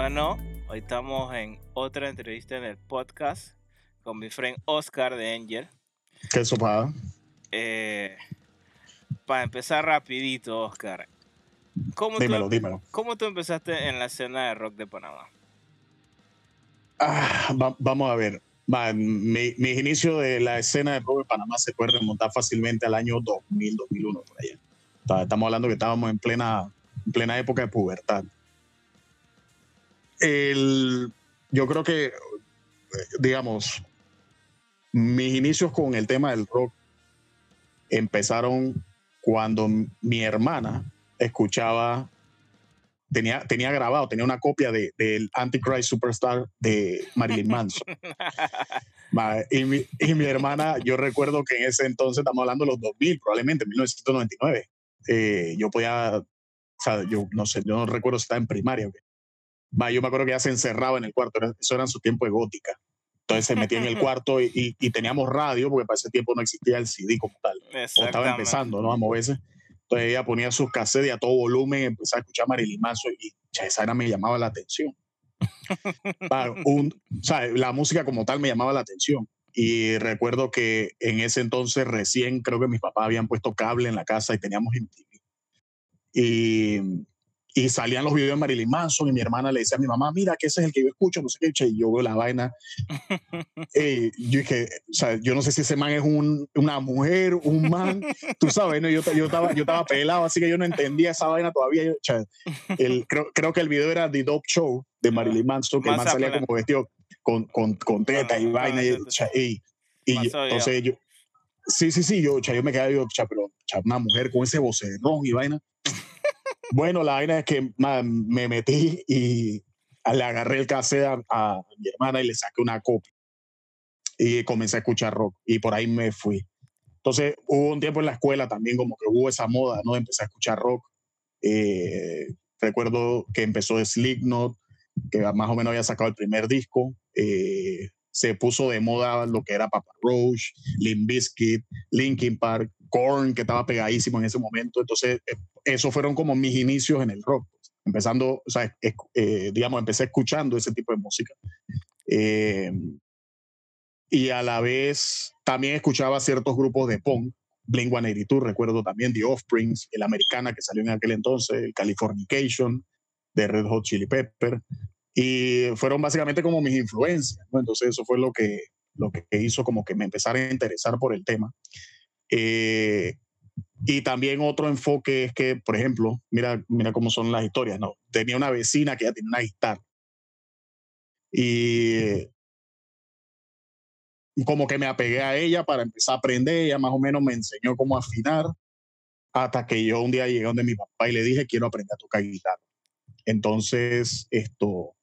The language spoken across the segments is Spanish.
Bueno, hoy estamos en otra entrevista en el podcast con mi friend Oscar de Angel. ¿Qué sopada? Eh, para empezar rapidito, Oscar. ¿cómo dímelo, tú, dímelo. ¿Cómo tú empezaste en la escena de rock de Panamá? Ah, va- vamos a ver. Mi- mis inicios de la escena de rock de Panamá se puede remontar fácilmente al año 2000, 2001, por allá. Ta- Estamos hablando que estábamos en plena, en plena época de pubertad. El, yo creo que, digamos, mis inicios con el tema del rock empezaron cuando mi hermana escuchaba, tenía, tenía grabado, tenía una copia de- del Antichrist Superstar de Marilyn Manson. Ma, y, mi, y mi hermana, yo recuerdo que en ese entonces, estamos hablando de los 2000, probablemente, 1999, eh, yo podía, o sea, yo no sé, yo no recuerdo si estaba en primaria. o yo me acuerdo que ella se encerraba en el cuarto, eso era en su tiempo de gótica. Entonces se metía en el cuarto y, y- y teníamos radio, porque para ese tiempo no existía el CD como tal o estaba empezando, ¿no? A moverse. Entonces ella ponía sus cassettes a todo volumen empezaba a escuchar Marilyn Manson y cha, esa era me llamaba la atención. Un- o sea, la música como tal me llamaba la atención. Y recuerdo que en ese entonces recién creo que mis papás habían puesto cable en la casa y teníamos MTV. Y, y salían los videos de Marilyn Manson y mi hermana le decía a mi mamá, mira, que ese es el que yo escucho, no sé qué, y yo veo la vaina. Eh, yo dije, o sea, yo no sé si ese man es un, una mujer, un man, tú sabes, ¿no? yo, yo, estaba, yo estaba pelado, así que yo no entendía esa vaina todavía. Yo, o sea, el, creo, creo que el video era The Dope Show de Marilyn Manson, que el man salía como vestido con, con, con teta y Ah, vaina. Y, ah, o sea, y, y yo- entonces yo, sí, sí, sí, yo, yo me quedaba, yo, pero una mujer con ese vocerrón y vaina. Bueno, la vaina es que me metí y le agarré el cassette a, mi hermana y le saqué una copia. Y comencé a escuchar rock y por ahí me fui. Entonces hubo un tiempo en la escuela también como que hubo esa moda, ¿no? Empezar a escuchar rock. Eh, recuerdo que empezó Slipknot, que más o menos había sacado el primer disco. Eh, se puso de moda lo que era Papa Roach, Limp Bizkit, Linkin Park, Korn, que estaba pegadísimo en ese momento. Entonces, eh, esos fueron como mis inicios en el rock. Empezando, o sea, eh, digamos, empecé escuchando ese tipo de música. Eh, y a la vez también escuchaba ciertos grupos de punk. Blink 182, recuerdo también The Offsprings, el Americana que salió en aquel entonces, el Californication de Red Hot Chili Pepper. Y fueron básicamente como mis influencias, ¿no? Entonces eso fue lo que, lo que hizo como que me empezara a interesar por el tema. Eh, y también otro enfoque es que, por ejemplo, mira, mira cómo son las historias, ¿no? Tenía una vecina que ya tenía una guitarra. Y como que me apegué a ella para empezar a aprender, ella más o menos me enseñó cómo afinar, hasta que yo un día llegué donde mi papá y le dije, quiero aprender a tocar guitarra. Entonces, esto,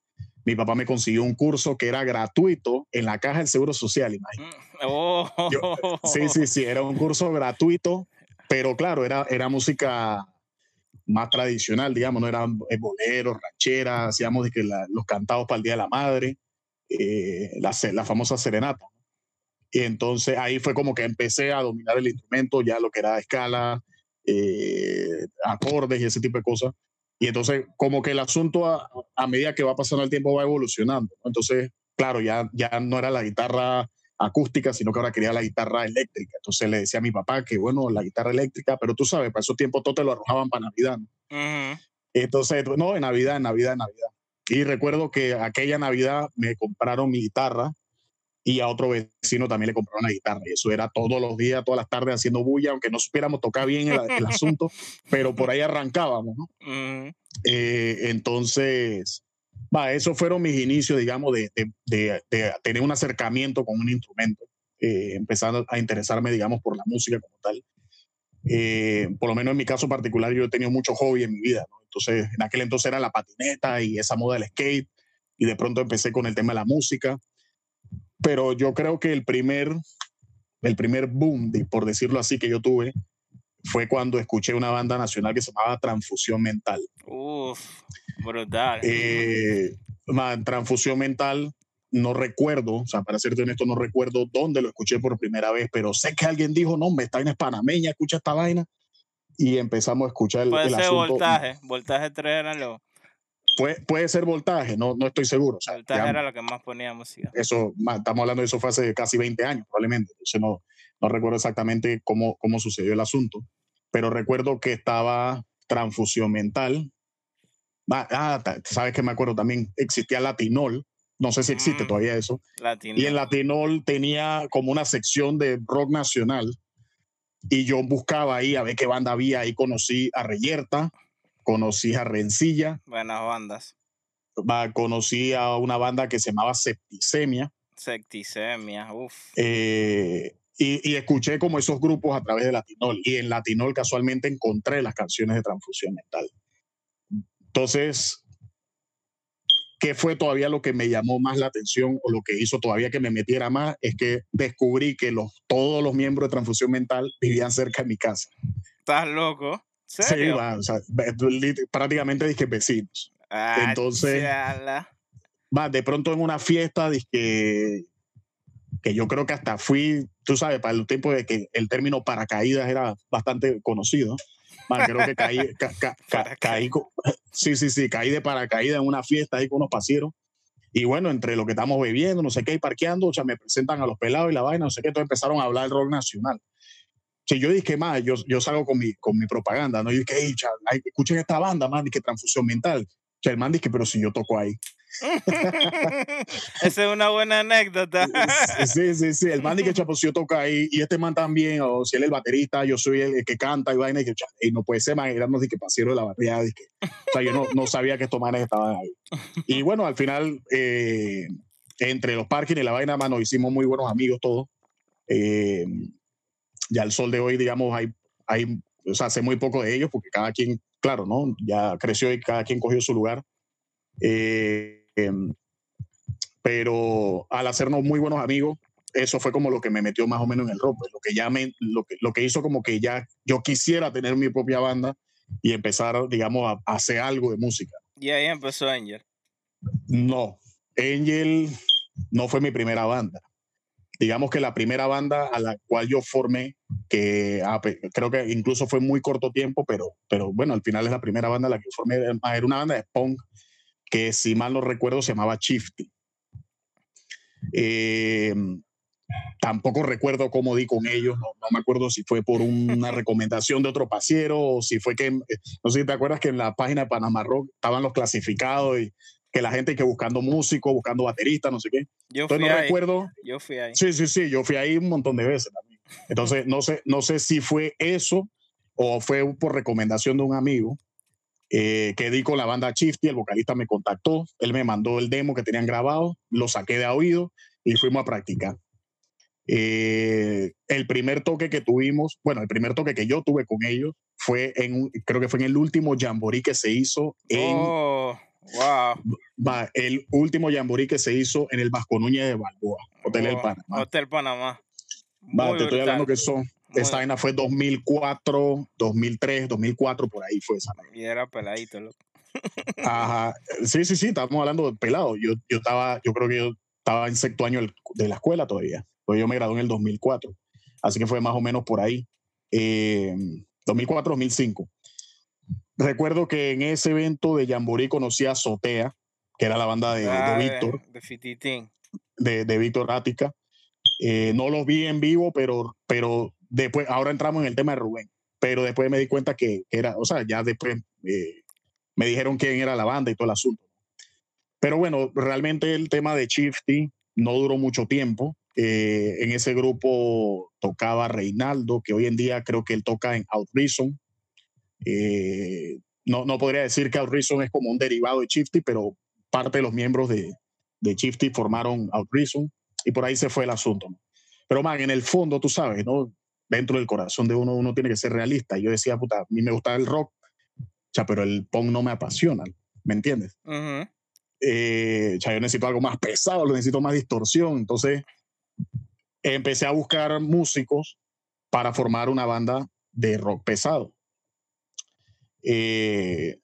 mi papá me consiguió un curso que era gratuito en la caja del Seguro Social, imagínate. Oh. Yo- Sí, sí, sí, era un curso gratuito, pero claro, era, era música más tradicional, digamos, no eran eh, boleros, rancheras, hacíamos de que la- los cantados para el Día de la Madre, eh, la, la famosa serenata. Y entonces ahí fue como que empecé a dominar el instrumento, ya lo que era escala, eh, acordes y ese tipo de cosas. Y entonces como que el asunto a, a medida que va pasando el tiempo va evolucionando. Entonces, claro, ya, ya no era la guitarra acústica, sino que ahora quería la guitarra eléctrica. Entonces le decía a mi papá que, bueno, la guitarra eléctrica, pero tú sabes, para esos tiempos todo te lo arrojaban para Navidad. ¿no? Entonces, no, en Navidad, en Navidad, en Navidad. Y recuerdo que aquella Navidad me compraron mi guitarra y a otro vecino también le compraron la guitarra. Y eso era todos los días, todas las tardes haciendo bulla, aunque no supiéramos tocar bien el, el asunto, pero por ahí arrancábamos, ¿no? Ujú. Eh, entonces, va, esos fueron mis inicios, digamos, de, de- de- de tener un acercamiento con un instrumento, eh, empezando a interesarme, digamos, por la música como tal. Eh, por lo menos en mi caso particular, yo he tenido mucho hobby en mi vida, ¿no? Entonces, en aquel entonces era la patineta y esa moda del skate, y de pronto empecé con el tema de la música. Pero yo creo que el primer, el primer boom, de- por decirlo así, que yo tuve fue cuando escuché una banda nacional que se llamaba Transfusión Mental. Uf, brutal. Eh, man, transfusión mental, no recuerdo, o sea, para serte honesto, no recuerdo dónde lo escuché por primera vez, pero sé que alguien dijo, no, esta vaina es panameña, escucha esta vaina. Y empezamos a escuchar el, Puede el ser asunto. voltaje. Voltaje 3 eran los. Puede, puede ser voltaje, no, no estoy seguro. O sea, Voltaje ya- era lo que más ponía música. eso, estamos hablando de eso fue hace casi 20 años, probablemente. Entonces no, no recuerdo exactamente cómo, cómo sucedió el asunto, pero recuerdo que estaba transfusión mental. Ah, sabes que me acuerdo también, existía Latinol, no sé si existe Mm. todavía eso, y en Latinol tenía como una sección de rock nacional, y yo buscaba ahí a ver qué banda había, ahí conocí a Reyerta, conocí a Rencilla, Buenas bandas. conocí a una banda que se llamaba Septicemia, Secticemia, uff. Eh, y, y escuché como esos grupos a través de Latinol. Y en Latinol casualmente encontré las canciones de Transfusión Mental. Entonces, ¿qué fue todavía lo que me llamó más la atención o lo que hizo todavía que me metiera más? Es que descubrí que los, todos los miembros de Transfusión Mental vivían cerca de mi casa. ¿Estás loco? Sí, va, o sea, prácticamente dije vecinos. Ah, Entonces- chala. Va, de pronto en una fiesta, dizque, que yo creo que hasta fui, tú sabes, para el tiempo de que el término paracaídas era bastante conocido. Va, creo que caí, ca- ca- ca- caí, sí, sí, sí, caí de paracaídas en una fiesta ahí con unos pasieros. Y bueno, entre lo que estamos bebiendo, no sé qué, y parqueando, o sea, me presentan a los pelados y la vaina, no sé qué, entonces empezaron a hablar del rock nacional. Si yo dije, más, yo, yo salgo con mi, con mi propaganda, ¿no? Yo dije, hey, cha, ay, escuchen esta banda, man, que transfusión mental. O el man dice, pero si yo toco ahí. Esa es una buena anécdota. Sí, sí, sí. El man dice que chapo, si yo toco ahí y este man también, o si él es el baterista, yo soy el que canta y vaina, y que y no puede ser, man, éramos que pasero de la barriada. o sea, yo no, no sabía que estos manes estaban ahí. Y bueno, al final, eh, entre los parkings y la vaina, mano, hicimos muy buenos amigos todos. Eh, ya al sol de hoy, digamos, hay, hay, o sea, sé muy poco de ellos porque cada quien, claro, ¿no? Ya creció y cada quien cogió su lugar. Eh, em, pero al hacernos muy buenos amigos, eso fue como lo que me metió más o menos en el rock, pues, lo que ya me, lo que, lo que hizo como que ya yo quisiera tener mi propia banda y empezar, digamos, a, a hacer algo de música. y ahí empezó Angel. No, Angel no fue mi primera banda. Digamos que la primera banda a la cual yo formé, que ah, creo que incluso fue muy corto tiempo, pero, pero bueno, al final es la primera banda a la que yo formé. Era era una banda de punk que, si mal no recuerdo, se llamaba Chifty. Eh, tampoco recuerdo cómo di con ellos, no, no me acuerdo si fue por una recomendación de otro pasiero o si fue que, eh, no sé si te acuerdas que en la página de Panamá Rock estaban los clasificados y que la gente que buscando músicos, buscando bateristas, no sé qué. Yo Entonces fui no ahí. recuerdo. Yo fui ahí. Sí, sí, sí, yo fui ahí un montón de veces también. Entonces no sé, no sé si fue eso o fue por recomendación de un amigo eh, que di con la banda Chifty, el vocalista me contactó, él me mandó el demo que tenían grabado, lo saqué de a oído y fuimos a practicar. Eh, el primer toque que tuvimos, bueno, el primer toque que yo tuve con ellos fue en, creo que fue en el último jamboree que se hizo en, Oh, wow. va, el último jamboree que se hizo en el Vasco Núñez de Balboa, Hotel del Oh, Panamá. Hotel Panamá. Va, te estoy hablando que son, Muy- esta vaina fue 2004, 2003, 2004, por ahí fue esa. vaina. Y era peladito, loco. Ajá. Sí, sí, sí, estamos hablando de pelado. Yo, yo estaba, yo creo que yo estaba en sexto año de la escuela todavía. Pues yo me gradué en el 2004. Así que fue más o menos por ahí. Eh, 2004, 2005. Recuerdo que en ese evento de Jamboree conocí a Sotea, que era la banda de, de Ah, Víctor. De Fititín. de, de Víctor Ática. Eh, no los vi en vivo, pero, pero después, ahora entramos en el tema de Rubén, pero después me di cuenta que, era, o sea, ya después eh, me dijeron quién era la banda y todo el asunto. Pero bueno, realmente el tema de Chifty no duró mucho tiempo. Eh, en ese grupo tocaba Reinaldo, que hoy en día creo que él toca en Out Reason. Eh, no, no podría decir que Out Reason es como un derivado de Chifty, pero parte de los miembros de, de Chifty formaron Out Reason y por ahí se fue el asunto. ¿no? Pero, man, en el fondo, tú sabes, ¿no? Dentro del corazón de uno, uno tiene que ser realista. Yo decía, puta, a mí me gusta el rock, sea, pero el punk no me apasiona, ¿me entiendes? Eh, sea, yo necesito algo más pesado, lo necesito más distorsión. Entonces, empecé a buscar músicos para formar una banda de rock pesado. Eh,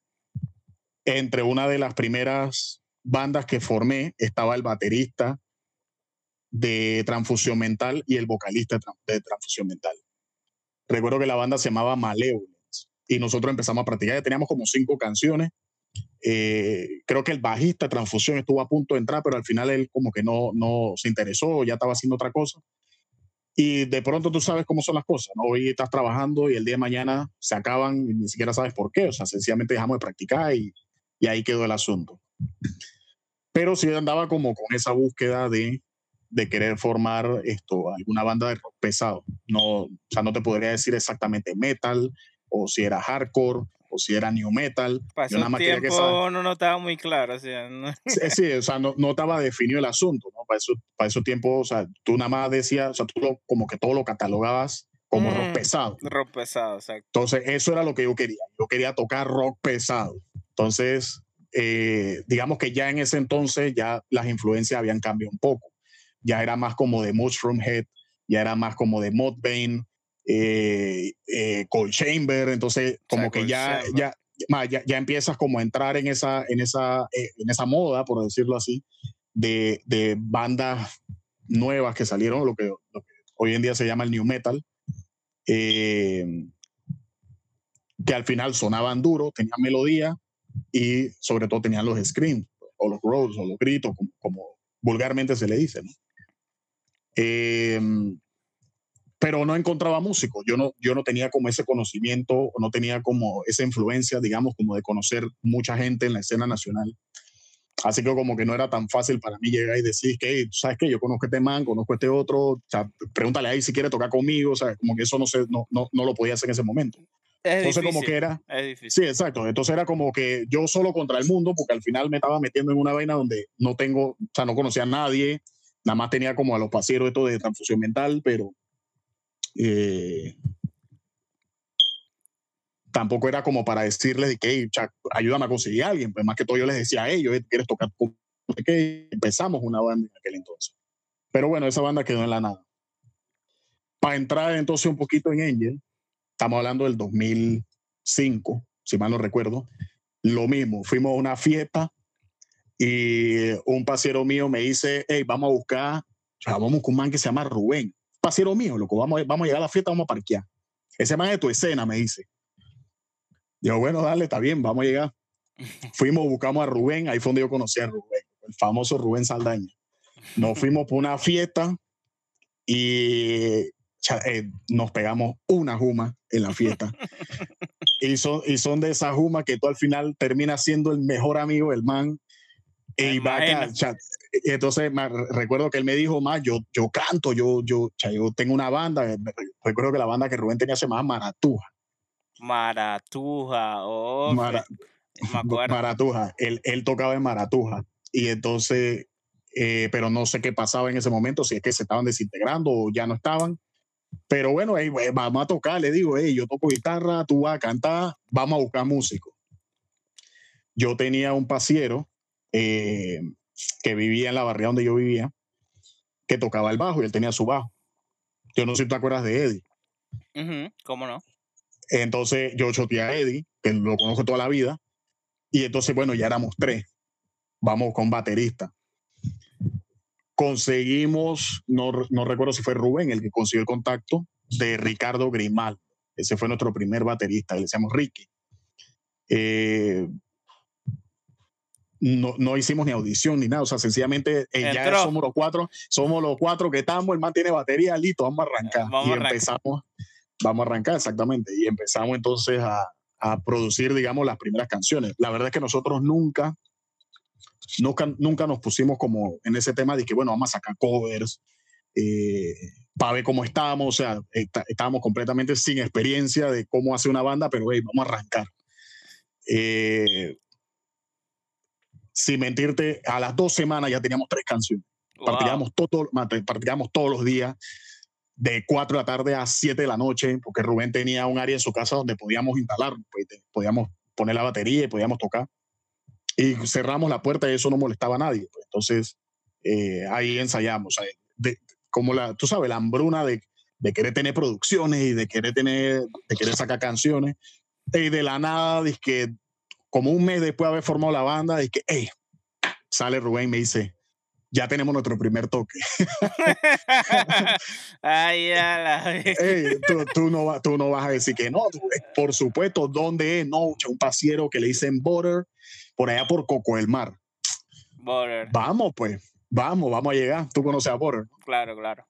entre una de las primeras bandas que formé estaba el baterista de Transfusión Mental y el vocalista de, Tran- de Transfusión Mental. Recuerdo que la banda se llamaba Malevolence y nosotros empezamos a practicar, ya teníamos como cinco canciones. Eh, creo que el bajista Transfusión estuvo a punto de entrar, pero al final él como que no, no se interesó, ya estaba haciendo otra cosa. Y de pronto tú sabes cómo son las cosas, ¿no? Hoy estás trabajando y el día de mañana se acaban y ni siquiera sabes por qué, o sea, sencillamente dejamos de practicar y, y ahí quedó el asunto. Pero sí andaba como con esa búsqueda de, de querer formar esto, alguna banda de rock pesado. No, o sea, no te podría decir exactamente metal o si era hardcore o si era new metal. Pasó un tiempo no, no estaba muy claro. O sea, no. Sí, o sea, no, no, estaba definido el asunto. ¿no? Para, eso, para esos tiempos, o sea, tú nada más decías, o sea, tú como que todo lo catalogabas como rock mm, pesado. Rock pesado, exacto. Entonces, eso era lo que yo quería. Yo quería tocar rock pesado. Entonces, eh, digamos que ya en ese entonces ya las influencias habían cambiado un poco. Ya era más como de Mushroom Head, ya era más como de Mudvayne, eh, eh, Cold Chamber, entonces como que ya, ya, ya, ya, empiezas como a entrar en esa, en esa, eh, en esa moda, por decirlo así, de, de bandas nuevas que salieron, lo que, lo que, hoy en día se llama el New Metal, eh, que al final sonaban duro, tenían melodía y sobre todo tenían los screams, o los growls, o los gritos, como, como vulgarmente se le dice. ¿no? Eh, pero no encontraba músicos. Yo no, yo no tenía como ese conocimiento, no tenía como esa influencia, digamos, como de conocer mucha gente en la escena nacional. Así que como que no era tan fácil para mí llegar y decir que, ¿sabes qué? Yo conozco este man, conozco este otro, o sea, pregúntale ahí si quiere tocar conmigo, o sea, como que eso no, sé, no, no, no lo podía hacer en ese momento. Es Entonces difícil, como que era... Es difícil. Sí, exacto. Entonces era como que yo solo contra el mundo, porque al final me estaba metiendo en una vaina donde no tengo, o sea, no conocía a nadie, nada más tenía como a los pasieros esto de transfusión mental, pero eh, tampoco era como para decirles que hey, a conseguir a alguien, pues más que todo yo les decía a ellos, ¿quieres tocar? Que empezamos una banda en aquel entonces. Pero bueno, esa banda quedó en la nada. Para entrar entonces un poquito en Angel, estamos hablando del 2005, si mal no recuerdo, lo mismo, fuimos a una fiesta y un pasiero mío me dice, hey, vamos a buscar, vamos con un man que se llama Rubén pasero mío, loco, vamos, vamos a llegar a la fiesta, vamos a parquear. Ese man de tu escena, me dice. Yo, bueno, dale, está bien, vamos a llegar. Fuimos, buscamos a Rubén, ahí fue donde yo conocí a Rubén, el famoso Rubén Saldaña. Nos fuimos por una fiesta y eh, nos pegamos una juma en la fiesta. y, son, y son de esas jumas que tú al final terminas siendo el mejor amigo del man. Y va acá, entonces me re- recuerdo que él me dijo más, yo, yo canto, yo, yo, yo tengo una banda, eh, recuerdo que la banda que Rubén tenía se llamaba Maratuja. Maratuja, oh, Mara- me. Maratuja, él, él tocaba en Maratuja. Y entonces, eh, pero no sé qué pasaba en ese momento, si es que se estaban desintegrando o ya no estaban. Pero bueno, vamos a tocar, le digo, hey, yo toco guitarra, tú vas a cantar, vamos a buscar músicos. Yo tenía un pasiero eh, que vivía en la barriada donde yo vivía, que tocaba el bajo y él tenía su bajo. Yo no sé si te acuerdas de Eddie. Ujú, ¿Cómo no? Entonces yo choteé a Eddie, que lo conozco toda la vida, y entonces, bueno, ya éramos tres. Vamos con baterista. Conseguimos, no, no recuerdo si fue Rubén el que consiguió el contacto de Ricardo Grimal. Ese fue nuestro primer baterista, le decíamos Ricky. Eh, no, no hicimos ni audición ni nada, o sea, sencillamente eh, ya somos los cuatro, somos los cuatro que estamos, el man tiene batería, listo, vamos a arrancar. Vamos y a arrancar. empezamos, vamos a arrancar exactamente, y empezamos entonces a, a producir, digamos, las primeras canciones. La verdad es que nosotros nunca, nunca, nunca nos pusimos como en ese tema de que, bueno, vamos a sacar covers eh, para ver cómo estábamos, o sea, está- estábamos completamente sin experiencia de cómo hacer una banda, pero hey, vamos a arrancar. Eh, sin mentirte, a las dos semanas ya teníamos tres canciones. Wow. Practicamos, todo, practicamos todos los días, de 4 de la tarde a 7 de la noche, porque Rubén tenía un área en su casa donde podíamos instalar, pues, podíamos poner la batería y podíamos tocar. Y cerramos la puerta y eso no molestaba a nadie. pues. Entonces, eh, ahí ensayamos. o sea, de- como la, tú sabes, la hambruna de, de querer tener producciones y de querer tener, de querer sacar canciones. Y de la nada, que como un mes después de haber formado la banda, que hey, sale Rubén y me dice, ya tenemos nuestro primer toque. Ay, ya la Ey, tú, tú no, va- tú no vas a decir que no. tú- Por supuesto, ¿dónde es? No, un pasiero que le dicen Border, por allá por Coco del Mar. Border. Vamos, pues, vamos, vamos a llegar. Tú conoces a Border. Claro, claro.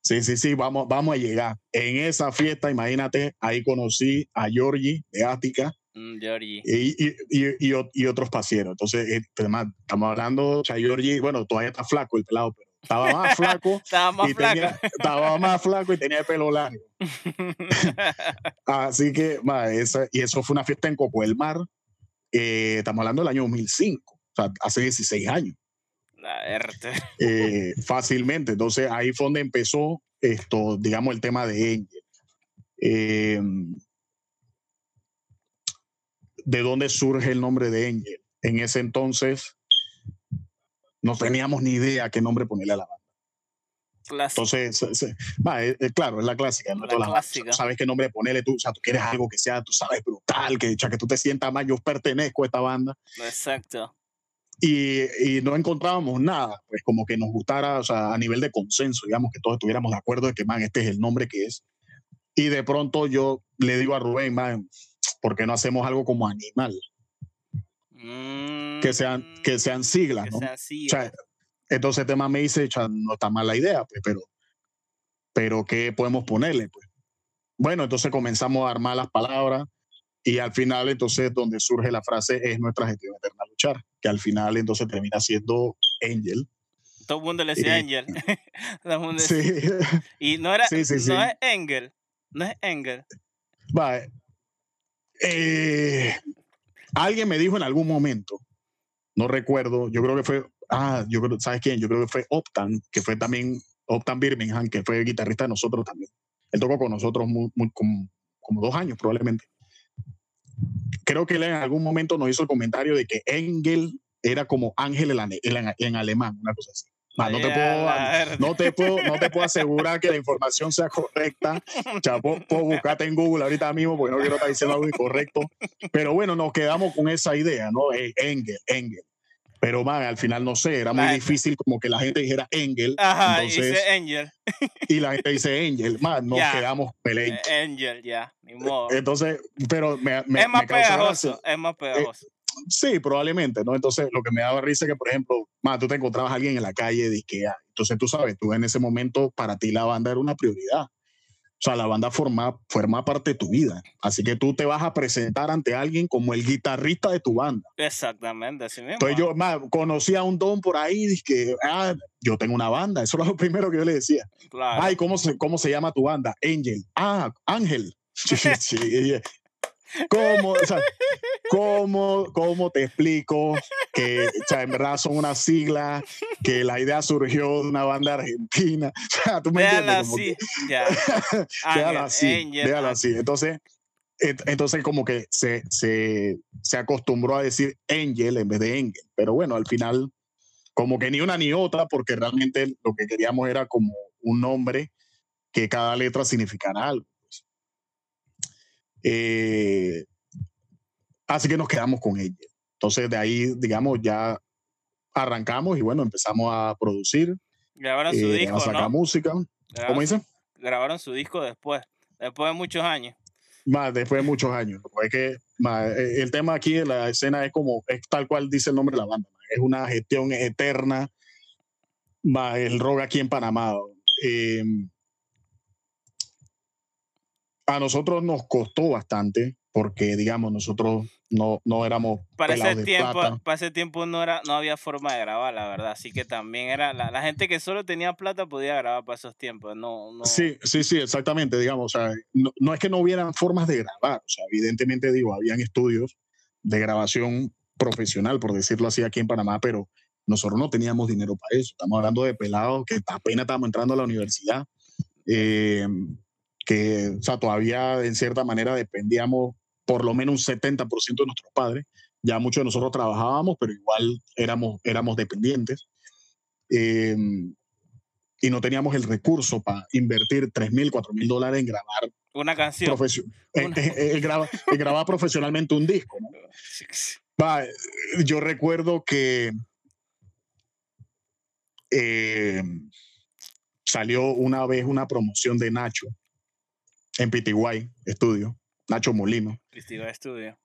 Sí, sí, sí, vamos, vamos a llegar. En esa fiesta, imagínate, ahí conocí a Georgie de Ática Mm, y, y, y, y otros pasieros. Entonces, eh, además, estamos hablando, o sea, bueno, todavía está flaco el pelado, pero estaba más flaco. Estaba más y flaca. tenía, estaba más flaco y tenía el pelo largo. Así que, ma, esa, y eso fue una fiesta en Coco del Mar. eh, estamos hablando del año 2005, o sea, hace 16 años, La verte. eh, fácilmente. Entonces ahí fue donde empezó esto, digamos, el tema de Angel. Eh, ¿De dónde surge el nombre de Angel? En ese entonces no teníamos ni idea qué nombre ponerle a la banda. Clásico. Entonces, se- va, eh, eh, claro, es la clásica. ¿no? La Todas las clásica. Sabes qué nombre ponerle tú, o sea, tú quieres algo que sea, tú sabes, brutal, que, o sea, que tú te sientas más, yo pertenezco a esta banda. Exacto. Y, y no encontrábamos nada, pues como que nos gustara, o sea, a nivel de consenso, digamos, que todos estuviéramos de acuerdo de que, man, este es el nombre que es. Y de pronto yo le digo a Rubén, man, ¿por qué no hacemos algo como animal? Que sean, que sean siglas, Mm, que ¿no? sean O siglas. sea, entonces el tema me dice, "Cha, no está mal la idea, pues, pero, pero ¿qué podemos ponerle? Pues? Bueno, entonces comenzamos a armar las palabras y al final entonces donde surge la frase es nuestra gestión eterna luchar, que al final entonces termina siendo Angel. Todo el mundo le decía eh, Angel. Todo el mundo decía- Sí, Y no era, Sí, sí, sí. no es Engel. No es Engel. va. Eh, alguien me dijo en algún momento, no recuerdo, yo creo que fue, ah, yo creo, ¿sabes quién? Yo creo que fue Optan, que fue también Optan Birmingham, que fue guitarrista de nosotros también. Él tocó con nosotros muy, como, como dos años probablemente. Creo que él en algún momento nos hizo el comentario de que Engel era como ángel en alemán, una cosa así. Ma, no, te Ya, puedo, no, te puedo, no te puedo asegurar que la información sea correcta. Sea, puedo, puedo buscarte en Google ahorita mismo porque no quiero estar diciendo algo incorrecto. Pero bueno, nos quedamos con esa idea, ¿no? Eh, Engel, Engel. Pero man, al final no sé, era muy La- difícil como que la gente dijera Engel Ajá, entonces, dice Angel. y la gente dice Angel. Man, nos Ya. quedamos peleando. Eh, Angel, ya. Ni modo. Entonces, pero me, me, es más me pegajoso. gracia. Es más pegajoso. Sí, probablemente, ¿no? Entonces, lo que me daba risa es que, por ejemplo, más tú te encontrabas a alguien en la calle de Ikea. Entonces, tú sabes, tú en ese momento, para ti la banda era una prioridad. O sea, la banda forma, forma parte de tu vida. Así que tú te vas a presentar ante alguien como el guitarrista de tu banda. Exactamente, así mismo. Entonces, yo más, conocí a un don por ahí, dije, que, ah, yo tengo una banda. Eso era lo primero que yo le decía. Claro. Ay, ¿cómo se, ¿cómo se llama tu banda? Angel. Ah, Ángel. Sí, sí, sí. ¿Cómo, o sea, cómo, cómo te explico que o sea, en verdad son unas siglas, que la idea surgió de una banda argentina? O sea, tú me Déjala entiendes. Así. Ya. Ángel, así, ah, así. Entonces, ent- entonces como que se, se, se acostumbró a decir Angel en vez de Engel. Pero bueno, al final, como que ni una ni otra, porque realmente lo que queríamos era como un nombre que cada letra significara algo. Eh, así que nos quedamos con ella. Entonces de ahí, digamos, ya arrancamos y bueno, empezamos a producir, Grabaron su eh, disco, a sacar ¿no? música. Grabaron, ¿Cómo dice? grabaron su disco después. Después de muchos años. Más después de muchos años. Es que eh, el tema aquí de la escena es como, es tal cual dice el nombre de la banda. Es una gestión eterna. ma, el rock aquí en Panamá. Eh, a nosotros nos costó bastante porque, digamos, nosotros no, no éramos Para ese, de tiempo, plata. para ese tiempo no, era, no había forma de grabar, la verdad. Así que también era la, la gente que solo tenía plata podía grabar para esos tiempos. No, no. Sí, sí, sí, exactamente, digamos, o sea, no, no es que no hubieran formas de grabar, o sea, evidentemente digo, habían estudios de grabación profesional, por decirlo así, aquí en Panamá, pero nosotros no teníamos dinero para eso. Estamos hablando de pelados que apenas estábamos entrando a la universidad, eh, que, o sea, todavía en cierta manera dependíamos por lo menos un 70% de nuestros padres. Ya muchos de nosotros trabajábamos, pero igual éramos, éramos dependientes. Eh, y no teníamos el recurso para invertir 3 mil, 4 mil dólares en grabar, Una canción. Una- en- en graba- grabar profesionalmente un disco. ¿no? Va, yo recuerdo que eh, salió una vez una promoción de Nacho en PTY Estudio, Nacho Molino. PTY Estudio.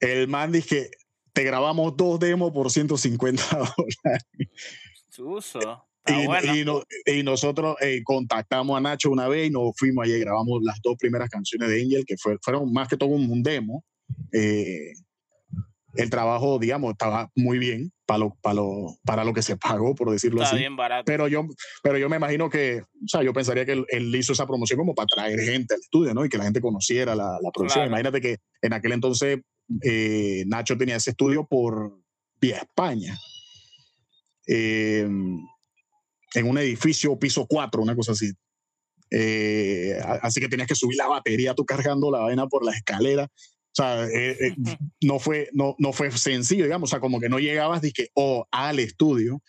El man dice te grabamos dos demos por 150 dólares. Uso. Y, y, nosotros eh, contactamos a Nacho una vez y nos fuimos allí, grabamos las dos primeras canciones de Angel, que fueron más que todo un, demo. Eh, el trabajo, digamos, estaba muy bien para lo, para lo, para lo que se pagó, por decirlo Está así. bien barato. Pero yo, pero yo me imagino que, o sea, yo pensaría que él, hizo esa promoción como para traer gente al estudio, ¿no? Y que la gente conociera la, la producción. Imagínate que en aquel entonces eh, Nacho tenía ese estudio por vía España. Eh, en un edificio piso 4, una cosa así. Eh, así que tenías que subir la batería tú cargando la vaina por la escalera. O sea, eh, eh, no, fue, no, no fue sencillo, digamos. O sea, como que no llegabas de que, oh, al estudio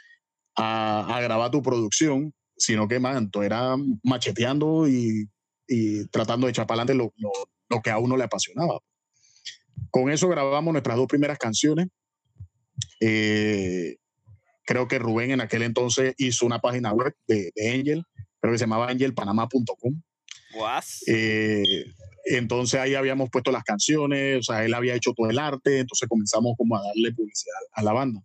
a, a, grabar tu producción, sino que, man, tú era macheteando y, y, tratando de echar para adelante lo, lo, lo, que a uno le apasionaba. Con eso grabamos nuestras dos primeras canciones. Eh, creo que Rubén en aquel entonces hizo una página web de, Angel, creo que se llamaba angelpanama.com. Eh, entonces ahí habíamos puesto las canciones, o sea, él había hecho todo el arte, entonces comenzamos como a darle publicidad a la banda.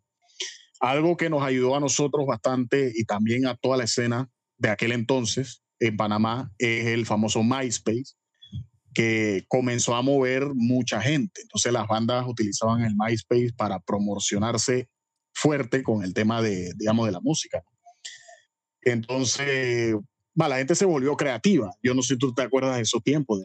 Algo que nos ayudó a nosotros bastante y también a toda la escena de aquel entonces en Panamá es el famoso MySpace, que comenzó a mover mucha gente. Entonces las bandas utilizaban el MySpace para promocionarse fuerte con el tema de, digamos, de la música. Entonces, la gente se volvió creativa. Yo no sé si tú te acuerdas de esos tiempos.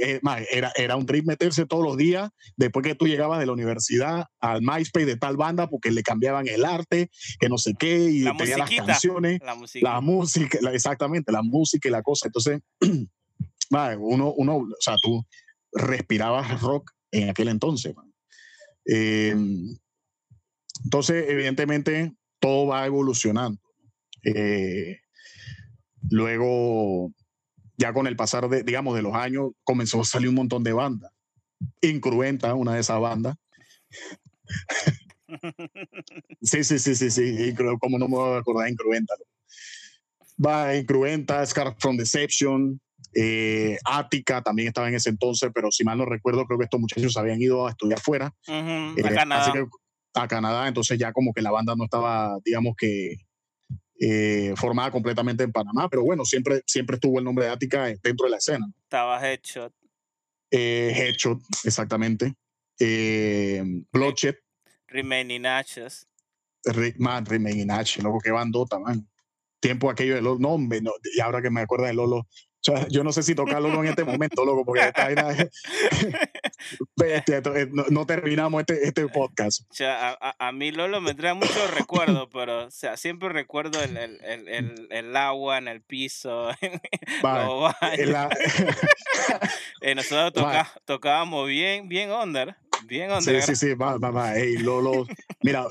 Eh, era, era un trip meterse todos los días después que tú llegabas de la universidad al MySpace de tal banda porque le cambiaban el arte, que no sé qué, y tenía las canciones, la, música, exactamente, la música y la cosa. Entonces, uno, uno, o sea, tú respirabas rock en aquel entonces. Eh, entonces, evidentemente, todo va evolucionando. Eh, luego, ya con el pasar de, digamos, de los años, comenzó a salir un montón de bandas. Incruenta, una de esas bandas. sí, sí, sí, sí, sí. Como no me voy a acordar, Incruenta. Va, Incruenta, Scar from Deception, eh, Ática también estaba en ese entonces, pero si mal no recuerdo, creo que estos muchachos habían ido a estudiar fuera. Uh Así que a Canadá, entonces ya como que la banda no estaba, digamos que, eh, formada completamente en Panamá, pero bueno, siempre, siempre estuvo el nombre de Ática dentro de la escena. Estaba Headshot. Eh, Headshot, exactamente. Eh, Bloodshed. Remaining Ashes. man, Remaining Ashes, loco, qué bandota, man. Tiempo aquello de los nombres, no, y ahora que me acuerdo de Lolo, yo no sé si tocarlo en este momento, loco, porque no, terminamos este, este podcast. O sea, a, mí Lolo me trae muchos recuerdos, pero o sea, siempre recuerdo el, el, el, el agua en el piso. Eh, nosotros tocábamos bien, bien under. Bien under. Sí, sí, sí, va, va, Lolo, mira,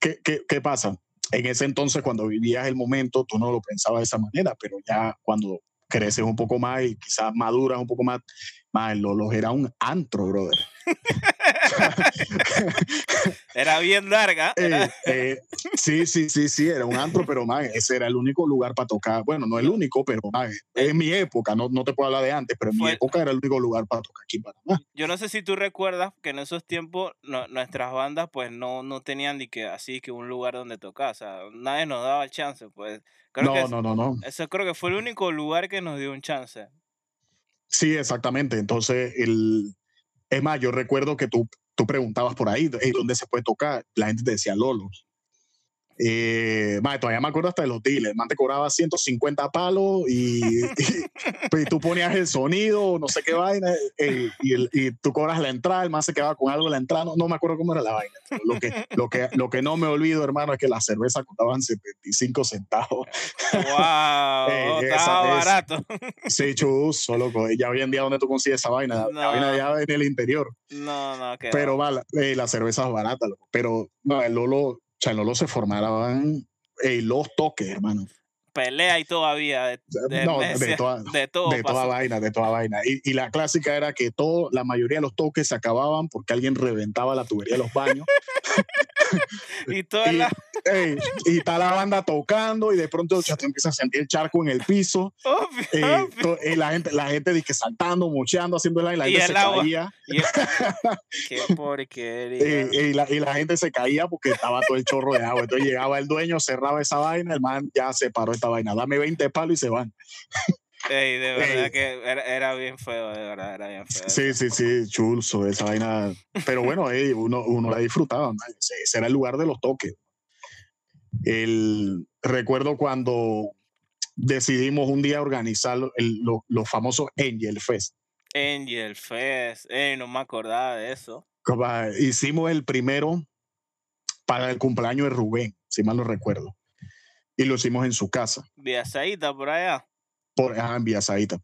¿qué, qué, ¿qué pasa? En ese entonces, cuando vivías el momento, tú no lo pensabas de esa manera, pero ya cuando creces un poco más y quizás maduras un poco más, más el Lolos era un antro, brother. era bien larga. Eh, eh, sí, sí, sí, sí, era un antro, pero man, ese era el único lugar para tocar. Bueno, no el único, pero man, en mi época, no, no te puedo hablar de antes, pero en mi época era el único lugar para tocar aquí en Panamá. Yo no sé si tú recuerdas que en esos tiempos nuestras bandas pues no, no tenían ni que así que un lugar donde tocar, o sea, nadie nos daba el chance, pues. no, no, no, no. Eso creo que fue el único lugar que nos dio un chance. Sí, exactamente. Entonces, el, es más, yo recuerdo que tú, tú preguntabas por ahí, ¿dónde se puede tocar? La gente te decía Lolos. Eh, todavía me acuerdo hasta de los dealers. Man te cobraba 150 palos y, pues, y, tú ponías el sonido, no sé qué vaina, eh, y, el, y, tú cobras la entrada. El man se quedaba con algo en la entrada. No, no me acuerdo cómo era la vaina. Lo que, lo, que, lo que no me olvido, hermano, es que la cerveza costaban 75 centavos. ¡Wow! eh, estaba barato. sí, chuzo, loco. Ya hoy en día, ¿dónde tú consigues esa vaina? La vaina ya en el interior. No, no, Pero va, la, eh, la cerveza es barata, loco. Pero no, el Lolo o sea, en Lolo se formaban los toques, hermano. Pelea y todavía. De, de, no, de, toda, de, todo de toda vaina, de toda vaina. Y, y, la clásica era que todo, la mayoría de los toques se acababan porque alguien reventaba la tubería de los baños. y toda y, la... ey, y está la banda tocando y de pronto ya tú empiezas a sentir el charco en el piso. Obvio, eh, obvio. to- eh, la gente, la gente dice saltando, mocheando, haciendo el la Y gente el se agua. caía. Y es- Qué porquería. eh, y, la, y la gente se caía porque estaba todo el chorro de agua. Entonces llegaba el dueño, cerraba esa vaina, el man ya se paró esta vaina. Dame 20 palos y se van. Ey, de verdad Ey. que era, era bien feo, de verdad, era bien feo. Sí, sí, sí, chulso, esa vaina. Pero bueno, ey, uno, uno la disfrutaba, man. ese, era el lugar de los toques. El, recuerdo cuando decidimos un día organizar el- lo- los famosos Angel Fest. Angel Fest, ey, no me acordaba de eso. Hicimos el primero para el cumpleaños de Rubén, si mal no recuerdo. Y lo hicimos en su casa, Viasaíta por allá. Por ah, en Villasaita.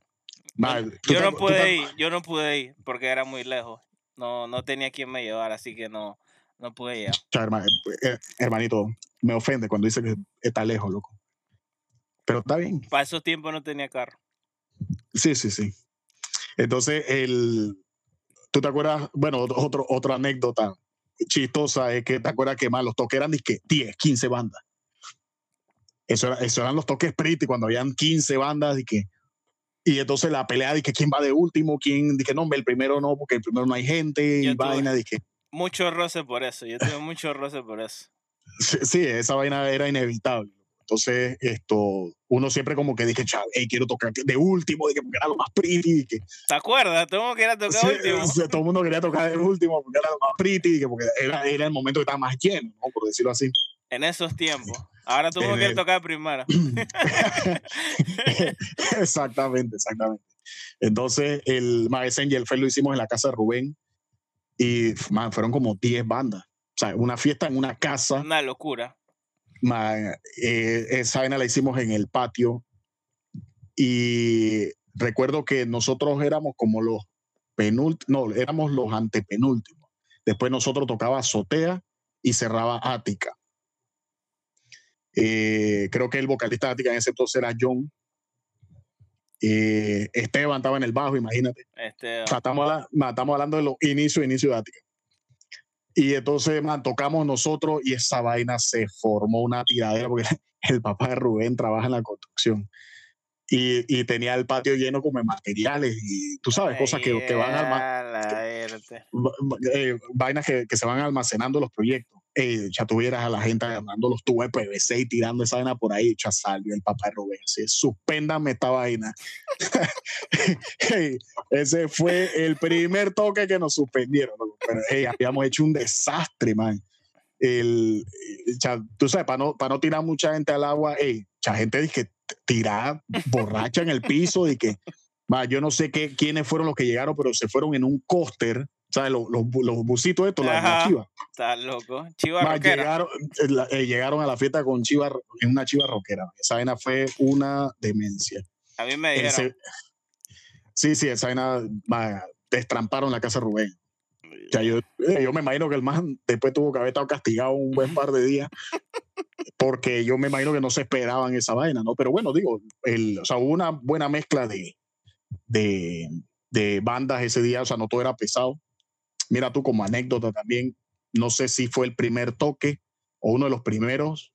Ma, ¿tú Yo no pude ir, yo no pude ir porque era muy lejos. No, no tenía quien me llevara, así que no, no pude ir. Eh, hermanito, me ofende cuando dice que está lejos, loco. Pero está bien. Para esos tiempos no tenía carro. Sí, sí, sí. Entonces, el, ¿tú te acuerdas? Bueno, otro, otro- otra anécdota chistosa es que te acuerdas que más los toques eran dizque 10, 15 bandas. Eso, era- eso eran los toques pretty cuando habían 15 bandas y que y entonces la pelea de que quién va de último, quién dije no, hombre, el primero no, porque el primero no hay gente Yo y vaina, dije Mucho roce por eso, yo tuve mucho roce por eso. sí, sí, esa vaina era inevitable. Entonces, esto, uno siempre como que dije, "Cha, hey, quiero tocar de último, dije, porque era lo más pretty, que ¿Te acuerdas? Tengo que ir a tocar Sí, último. sí, todo el mundo quería tocar el último porque era lo más pretty, que porque era, era el momento que estaba más lleno, ¿no? por decirlo así. En esos tiempos. Ahora todo el En mundo quiere el- tocar primero. exactamente, exactamente. Entonces, el Maes Angel Fest lo hicimos en la casa de Rubén y man, fueron como 10 bandas. O sea, una fiesta en una casa. Una locura. man, eh, esa vaina la hicimos en el patio y recuerdo que nosotros éramos como los penúltimos, no, éramos los antepenúltimos. Después nosotros tocaba azotea y cerraba ática. Eh, creo que el vocalista de ática en ese entonces era John. Eh, Esteban estaba en el bajo, imagínate. Este, O sea, estamos, hablando de los inicios, inicios de Ática. Y entonces, man, tocamos nosotros y esa vaina se formó una tiradera porque el papá de Rubén trabaja en la construcción. Y, y tenía el patio lleno como de materiales y tú sabes, cosas que, que van alma- a la verte. va- va- eh, vainas que, que se van almacenando los proyectos. Eh, ya tuvieras a la gente agarrando los tubos de PVC y tirando esa vaina por ahí, ya salió el papá de Rubén. Así, suspéndame esta vaina. Ey, ese fue el primer toque que nos suspendieron. Pero ey, habíamos hecho un desastre, man. El, ya, tú sabes, para no, para no tirar mucha gente al agua, ey, mucha gente dice que tirada borracha en el piso y que ma, yo no sé qué, quiénes fueron los que llegaron, pero se fueron en un coaster, ¿sabes? Los, los, bu- los busitos estos, las, chivas. Estás loco. Chiva rockera. llegaron, eh, eh, llegaron a la fiesta con chiva, en una chiva rockera. Esa vaina fue una demencia. A mí me Ese- dijeron. sí, sí, esa vaina destramparon la casa de Rubén. O sea, yo, eh, yo me imagino que el man después tuvo que haber estado castigado un buen par de días, porque yo me imagino que no se esperaban esa vaina, ¿no? Pero bueno, digo, el, o sea, hubo una buena mezcla de, de, de bandas ese día, o sea, no todo era pesado. Mira tú como anécdota también, no sé si fue el primer toque o uno de los primeros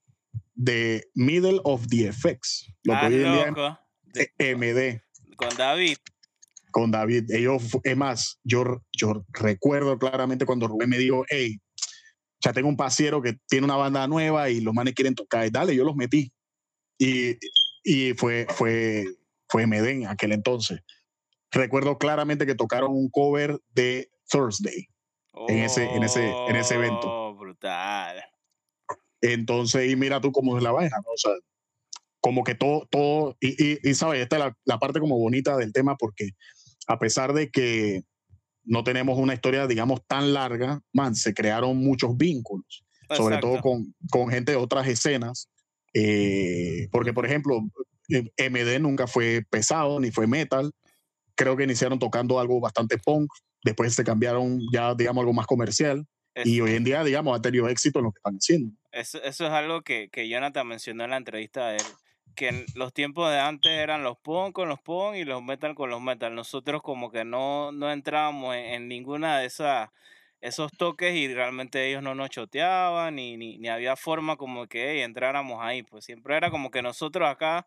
de Middle of the Effects, lo que Ah, hoy en día loco. es MD Con David. con David. Ellos, es más, yo, yo recuerdo claramente cuando Rubén me dijo, hey, ya tengo un pasiero que tiene una banda nueva y los manes quieren tocar. Y dale, yo los metí. Y, y fue, fue, fue MD en aquel entonces. Recuerdo claramente que tocaron un cover de Thursday. En ese- en ese- en ese evento. Oh, brutal. Entonces, y mira tú cómo es la vaina, ¿no? O sea, como que todo, todo, y, y, y sabes, esta es la, la parte como bonita del tema, porque a pesar de que no tenemos una historia, digamos, tan larga, man, se crearon muchos vínculos, sobre todo Exacto. con, con gente de otras escenas, eh, porque, por ejemplo, MD nunca fue pesado ni fue metal, creo que iniciaron tocando algo bastante punk, después se cambiaron ya, digamos, algo más comercial, Es- y hoy en día, digamos, ha tenido éxito en lo que están haciendo. Eso, eso es algo que, que Jonathan mencionó en la entrevista de él. Que en los tiempos de antes eran los punk con los punk y los metal con los metal. Nosotros como que no, no entrábamos en, en ninguna de esas esos toques y realmente ellos no nos choteaban ni, ni, ni había forma como que hey, entráramos ahí, pues siempre era como que nosotros acá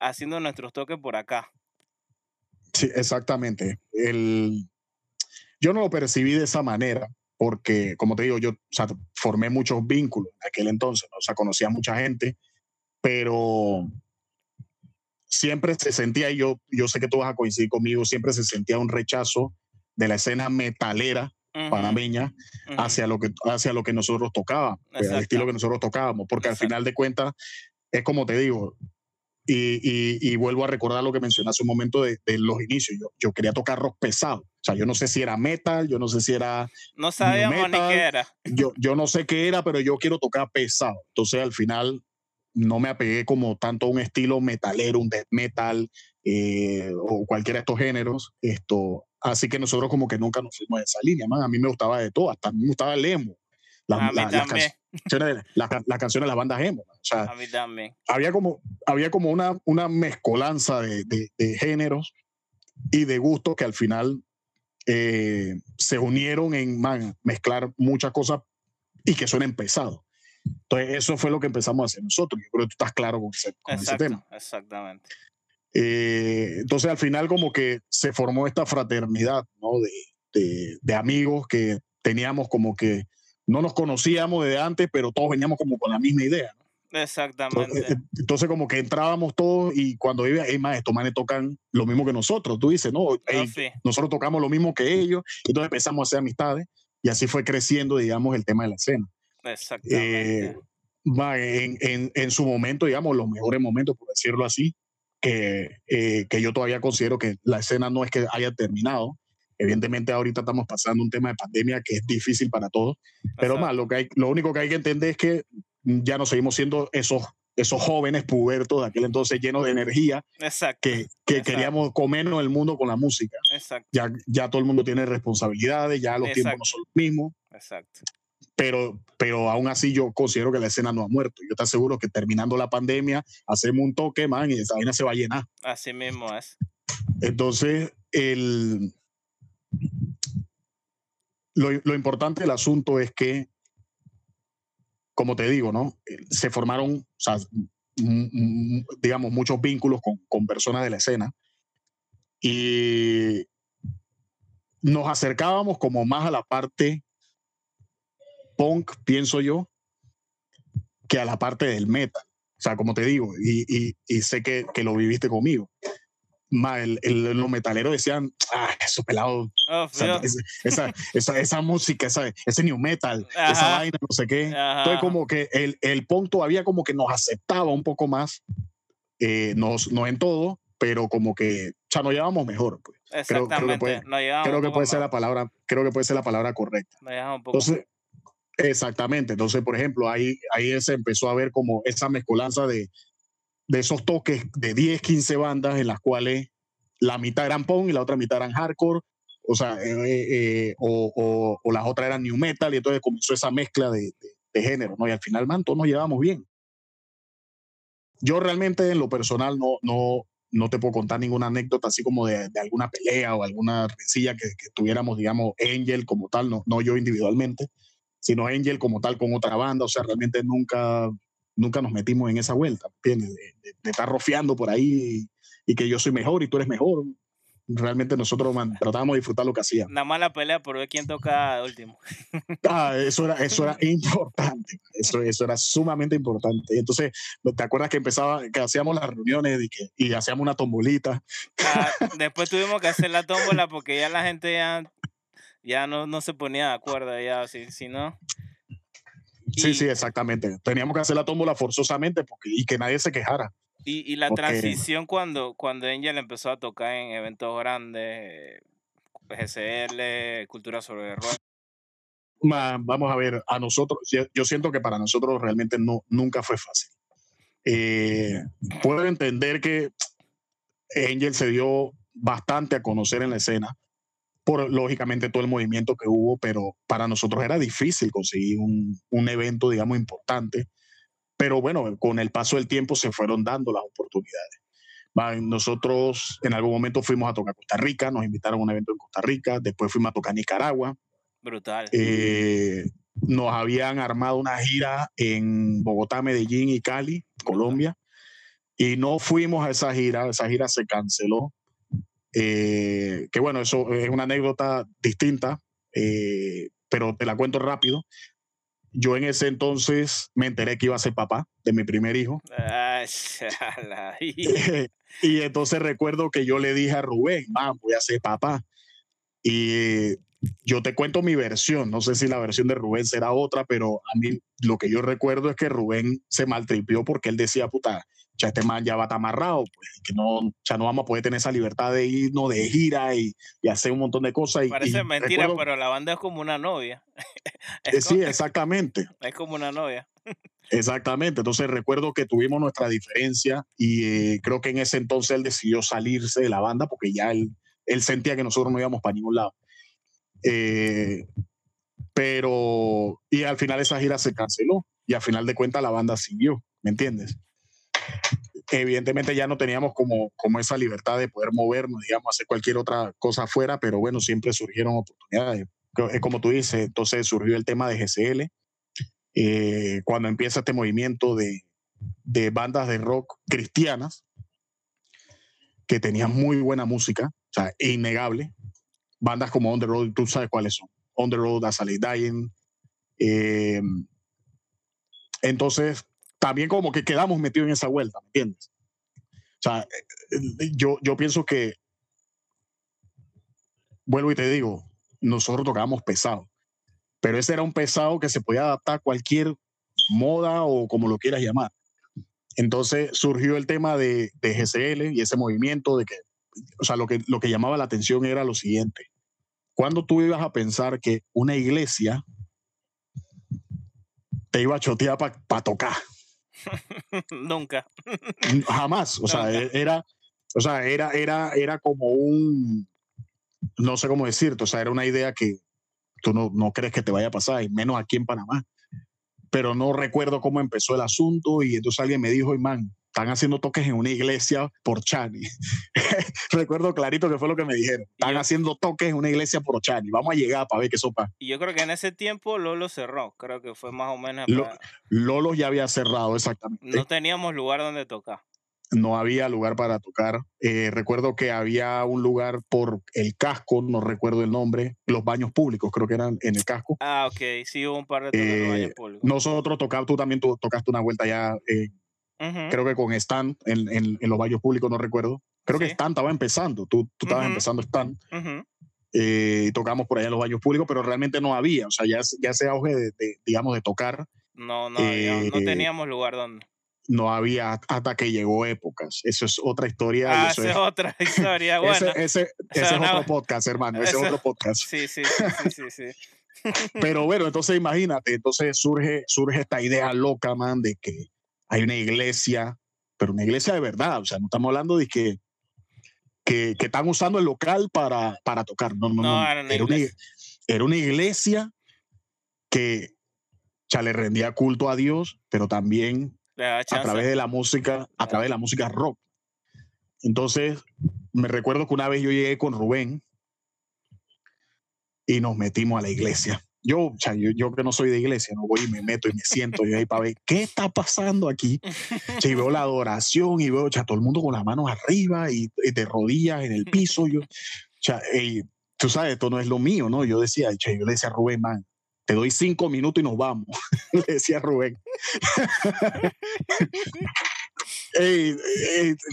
haciendo nuestros toques por acá. Sí, exactamente. El, yo no lo percibí de esa manera porque, como te digo, yo o sea, formé muchos vínculos en aquel entonces, ¿no? o sea, conocía a mucha gente, pero siempre se sentía, y yo, yo sé que tú vas a coincidir conmigo, siempre se sentía un rechazo de la escena metalera panameña hacia, lo que, hacia lo que nosotros tocábamos, el estilo que nosotros tocábamos, porque al final de cuentas, es como te digo, y, y, vuelvo a recordar lo que mencioné hace un momento de, los inicios. Yo, yo, quería tocar rock pesado. O sea, yo no sé si era metal, yo no sé si era. No sabíamos ni qué era. Yo, yo no sé qué era, pero yo quiero tocar pesado. Entonces, al final, no me apegué como tanto a un estilo metalero, un death metal eh, o cualquiera de estos géneros. Esto, así que nosotros, como que nunca nos fuimos de esa línea. Man. A mí me gustaba de todo, hasta a mí me gustaba el emo. La, a mí también canciones, las, canciones de las bandas emo. O sea, a mí también. Había como, había como una, una mezcolanza de, de, géneros y de gustos que al final eh, se unieron en man, mezclar muchas cosas y que suenen pesados. Entonces, eso fue lo que empezamos a hacer nosotros. Yo creo que tú estás claro con ese, con ese tema. Exactamente. Eh, entonces, al final, como que se formó esta fraternidad ¿no? de, de, de amigos que teníamos como que no nos conocíamos desde antes, pero todos veníamos como con la misma idea. Exactamente. Eh, entonces, como que entrábamos todos y cuando iba, hey, más, estos manes tocan lo mismo que nosotros. Tú dices, no, nosotros tocamos lo mismo que ellos. Entonces empezamos a hacer amistades y así fue creciendo, digamos, el tema de la escena. Exactamente. Eh, en, en, en, su momento, digamos, los mejores momentos, por decirlo así, que, eh, que yo todavía considero que la escena no es que haya terminado, Evidentemente ahorita estamos pasando un tema de pandemia que es difícil para todos, pero más, lo, que hay, lo único que hay que entender es que ya no seguimos siendo esos, esos jóvenes pubertos de aquel entonces llenos de energía que, que queríamos comernos el mundo con la música. Ya, ya todo el mundo tiene responsabilidades, ya los tiempos no son los mismos. Exacto. Pero, pero aún así yo considero que la escena no ha muerto. Yo te aseguro que terminando la pandemia hacemos un toque, man, y esa vaina se va a llenar. Así mismo es. Entonces, el, lo, importante del asunto es que, como te digo, ¿no? Se formaron, digamos, muchos vínculos con, personas de la escena y nos acercábamos como más a la parte punk, pienso yo, que a la parte del metal. O sea, como te digo, y, sé que, que, lo viviste conmigo el, el, los metaleros decían, ah, eso pelado, oh, esa, esa, esa, música, esa, ese new metal, esa vaina, no sé qué. Entonces como que el, el punk todavía como que nos aceptaba un poco más, eh, nos, no en todo, pero como que, o sea, nos llevamos mejor. Pues. Creo, creo, que puede, creo que puede ser la palabra, creo que puede ser la palabra correcta. Entonces, exactamente. Entonces, por ejemplo, ahí, ahí se empezó a ver como esa mezcolanza de, de esos toques de 10, 15 bandas en las cuales la mitad eran punk y la otra mitad eran hardcore, o sea, eh, eh, o, o, las otras eran new metal, y entonces comenzó esa mezcla de, de, género, ¿no? Y al final, man, todos nos llevamos bien. Yo realmente en lo personal no, no, no te puedo contar ninguna anécdota así como de, de alguna pelea o alguna rencilla que, que, tuviéramos, digamos, Angel como tal, no, no yo individualmente, sino Angel como tal con otra banda, o sea, realmente nunca nunca nos metimos en esa vuelta, ¿entiendes? De, estar rofiando por ahí y, que yo soy mejor y tú eres mejor. Realmente nosotros tratábamos de disfrutar lo que hacíamos. Nada más la pelea por ver quién toca último. Ah, eso era, eso era importante. Eso, eso era sumamente importante. Entonces, ¿te acuerdas que empezaba, que hacíamos las reuniones y, que, y hacíamos una tombolita? Ah, después tuvimos que hacer la tómbola porque ya la gente ya, ya no, no se ponía de acuerdo, ya, si, si no. Sí, sí, exactamente. Teníamos que hacer la tómbola forzosamente porque, y que nadie se quejara. Y, y la transición cuando, cuando Angel empezó a tocar en eventos grandes, GCL, Cultura sobre el Rock. Vamos a ver, a nosotros, yo siento que para nosotros realmente no, nunca fue fácil. Eh, puedo entender que Angel se dio bastante a conocer en la escena, por lógicamente todo el movimiento que hubo, pero para nosotros era difícil conseguir un, un, evento, digamos, importante. Pero bueno, con el paso del tiempo se fueron dando las oportunidades. Nosotros en algún momento fuimos a tocar Costa Rica, nos invitaron a un evento en Costa Rica, después fuimos a tocar Nicaragua, Brutal. Eh, nos habían armado una gira en Bogotá, Medellín y Cali, Colombia, y no fuimos a esa gira, esa gira se canceló. Eh, que bueno, eso es una anécdota distinta, eh, pero te la cuento rápido. Yo en ese entonces me enteré que iba a ser papá de mi primer hijo. Y entonces recuerdo que yo le dije a Rubén, man, voy a ser papá. Y yo te cuento mi versión, no sé si la versión de Rubén será otra, pero a mí lo que yo recuerdo es que Rubén se maltripió porque él decía, puta, ya este man ya va a estar amarrado, pues, que no, ya no vamos a poder tener esa libertad de irnos de gira y, y hacer un montón de cosas. Y, Parece mentira, pero la banda es como una novia. Eh, sí, exactamente. Es como una novia. Exactamente, entonces recuerdo que tuvimos nuestra diferencia y eh, creo que en ese entonces él decidió salirse de la banda porque ya él, él sentía que nosotros no íbamos para ningún lado. Eh, pero, y al final esa gira se canceló y al final de cuentas la banda siguió, ¿me entiendes? Evidentemente ya no teníamos como, como esa libertad de poder movernos, digamos, hacer cualquier otra cosa afuera, pero bueno, siempre surgieron oportunidades. Es como tú dices, entonces surgió el tema de GCL, eh, cuando empieza este movimiento de, de bandas de rock cristianas que tenían muy buena música, o sea, innegable, bandas como On the Road, tú sabes cuáles son. On the Road, Azalea Dying. Eh, entonces, también como que quedamos metidos en esa vuelta, ¿me entiendes? O sea, eh, yo, yo pienso que, vuelvo y te digo, nosotros tocábamos pesado, pero ese era un pesado que se podía adaptar a cualquier moda o como lo quieras llamar. Entonces surgió el tema de, de GCL y ese movimiento de que, o sea, lo que, lo que llamaba la atención era lo siguiente. ¿Cuándo tú ibas a pensar que una iglesia te iba a chotear para tocar? Nunca. Jamás. O sea, e-, era, o sea, era, era, era como un, no sé cómo decirte, o sea, era una idea que tú no, no crees que te vaya a pasar, y menos aquí en Panamá. Pero no recuerdo cómo empezó el asunto y entonces alguien me dijo, man, están haciendo toques en una iglesia por Chani. Recuerdo clarito que fue lo que me dijeron. Están haciendo toques en una iglesia por Chani. Vamos a llegar para ver qué sopa. Y yo creo que en ese tiempo Lolo cerró. Creo que fue más o menos. Lolo ya había cerrado, exactamente. No teníamos lugar donde tocar. No había lugar para tocar. Eh, recuerdo que había un lugar por el casco, no recuerdo el nombre, los baños públicos, creo que eran en el casco. Ah, ok, sí hubo un par de en los baños eh, públicos. Nosotros tocamos, tú también tocaste una vuelta ya eh, Creo que con Stan en, en, los baños públicos, no recuerdo. Creo que Stan estaba empezando, tú, tú estabas empezando Stan. Eh, tocamos por allá en los baños públicos, pero realmente no había, o sea, ya, ya ese auge de, digamos, de tocar. No, no, no eh, teníamos lugar donde. No había hasta que llegó épocas. Eso es otra historia. Ah, esa es, otra historia. Bueno, ese, ese, es otro podcast, hermano. Ese es otro podcast. Sí, sí, sí, sí, sí. Pero bueno, entonces imagínate, entonces surge, surge esta idea loca, man, de que hay una iglesia, pero una iglesia de verdad, o sea, no estamos hablando de que, que, que están usando el local para, para tocar, no, no, no, Era, una, era, una, iglesia. que ya le rendía culto a Dios, pero también a través de la música, a través de la música rock. Entonces, me recuerdo que una vez yo llegué con Rubén y nos metimos a la iglesia yo, yo, yo, que no soy de iglesia, no voy y me meto y me siento yo ahí para ver qué está pasando aquí. y veo la adoración y veo ya todo el mundo con las manos arriba y, de rodillas en el piso. Yo, sea, tú sabes, esto no es lo mío, ¿no? Yo decía, yo le decía a Rubén, te doy cinco minutos y nos vamos. le decía Rubén.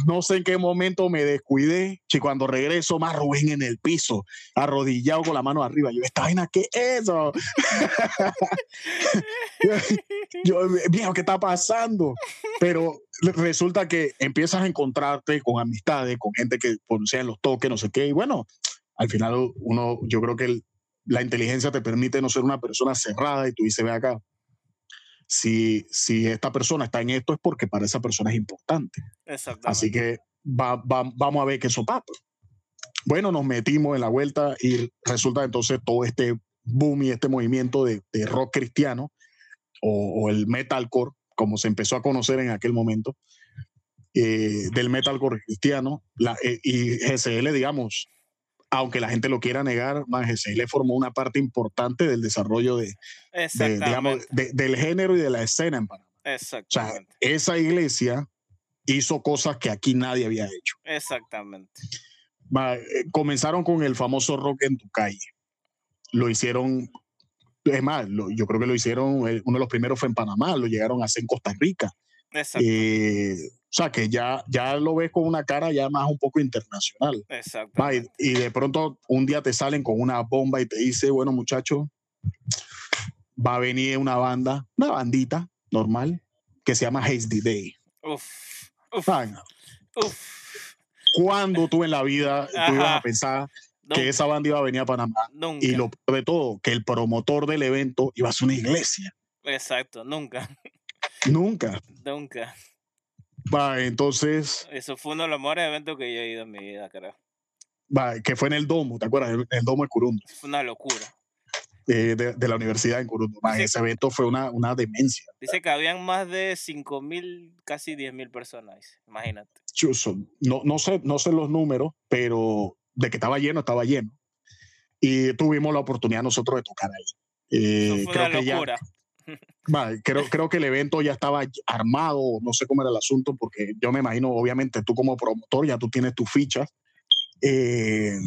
no sé en qué momento me descuidé, y cuando regreso más Rubén en el piso, arrodillado con la mano arriba. Yo, ¿esta vaina qué es eso? yo, viejo, ¿qué está pasando? Pero resulta que empiezas a encontrarte con amistades, con gente que en los toques, no sé qué, y bueno, al final uno, yo creo que la inteligencia te permite no ser una persona cerrada y tú dices, ve acá, si, si esta persona está en esto es porque para esa persona es importante. Así que va, vamos a ver qué eso pasa. Bueno, nos metimos en la vuelta y resulta entonces todo este boom y este movimiento de, de rock cristiano o, el metalcore, como se empezó a conocer en aquel momento, eh, del metalcore cristiano la, eh, y GCL, digamos, aunque la gente lo quiera negar, más GCL formó una parte importante del desarrollo de, de, digamos, de, del género y de la escena en Panamá. Exactamente. O sea, esa iglesia hizo cosas que aquí nadie había hecho. Exactamente. Eh, comenzaron con el famoso rock en tu calle. Lo hicieron, es más, lo, yo creo que lo hicieron, eh, uno de los primeros fue en Panamá, lo llegaron a hacer en Costa Rica. Exacto. Eh, o sea, que ya, ya lo ves con una cara ya más un poco internacional. Exacto. Y, y de pronto un día te salen con una bomba y te dice, bueno, muchacho, va a venir una banda, una bandita normal, que se llama Hasty Day. Uf. Uf. Uf. ¿Cuándo tú en la vida tú ibas a pensar Nunca. que esa banda iba a venir a Panamá? Nunca. Y lo peor de todo, que el promotor del evento iba a ser una iglesia. Exacto. Nunca. Nunca. Nunca. Va, entonces, Eso fue uno de los mejores eventos que yo he ido en mi vida, creo. va, que fue en el Domo, ¿te acuerdas? El, el Domo de Curundo, Fue una locura. eh, de, de la Universidad en Curundo. Va. Ese evento fue una, una demencia. Dice que habían más de 5 mil, casi 10 mil personas. dice. Imagínate. Chuzo. No, no, sé, no sé los números, pero de que estaba lleno, estaba lleno. Y tuvimos la oportunidad nosotros de tocar ahí. Eh, Eso fue creo una que ya, locura. Va, creo, creo que el evento ya estaba armado, no sé cómo era el asunto, porque yo me imagino, obviamente, tú como promotor ya tú tienes tus fichas. Eh,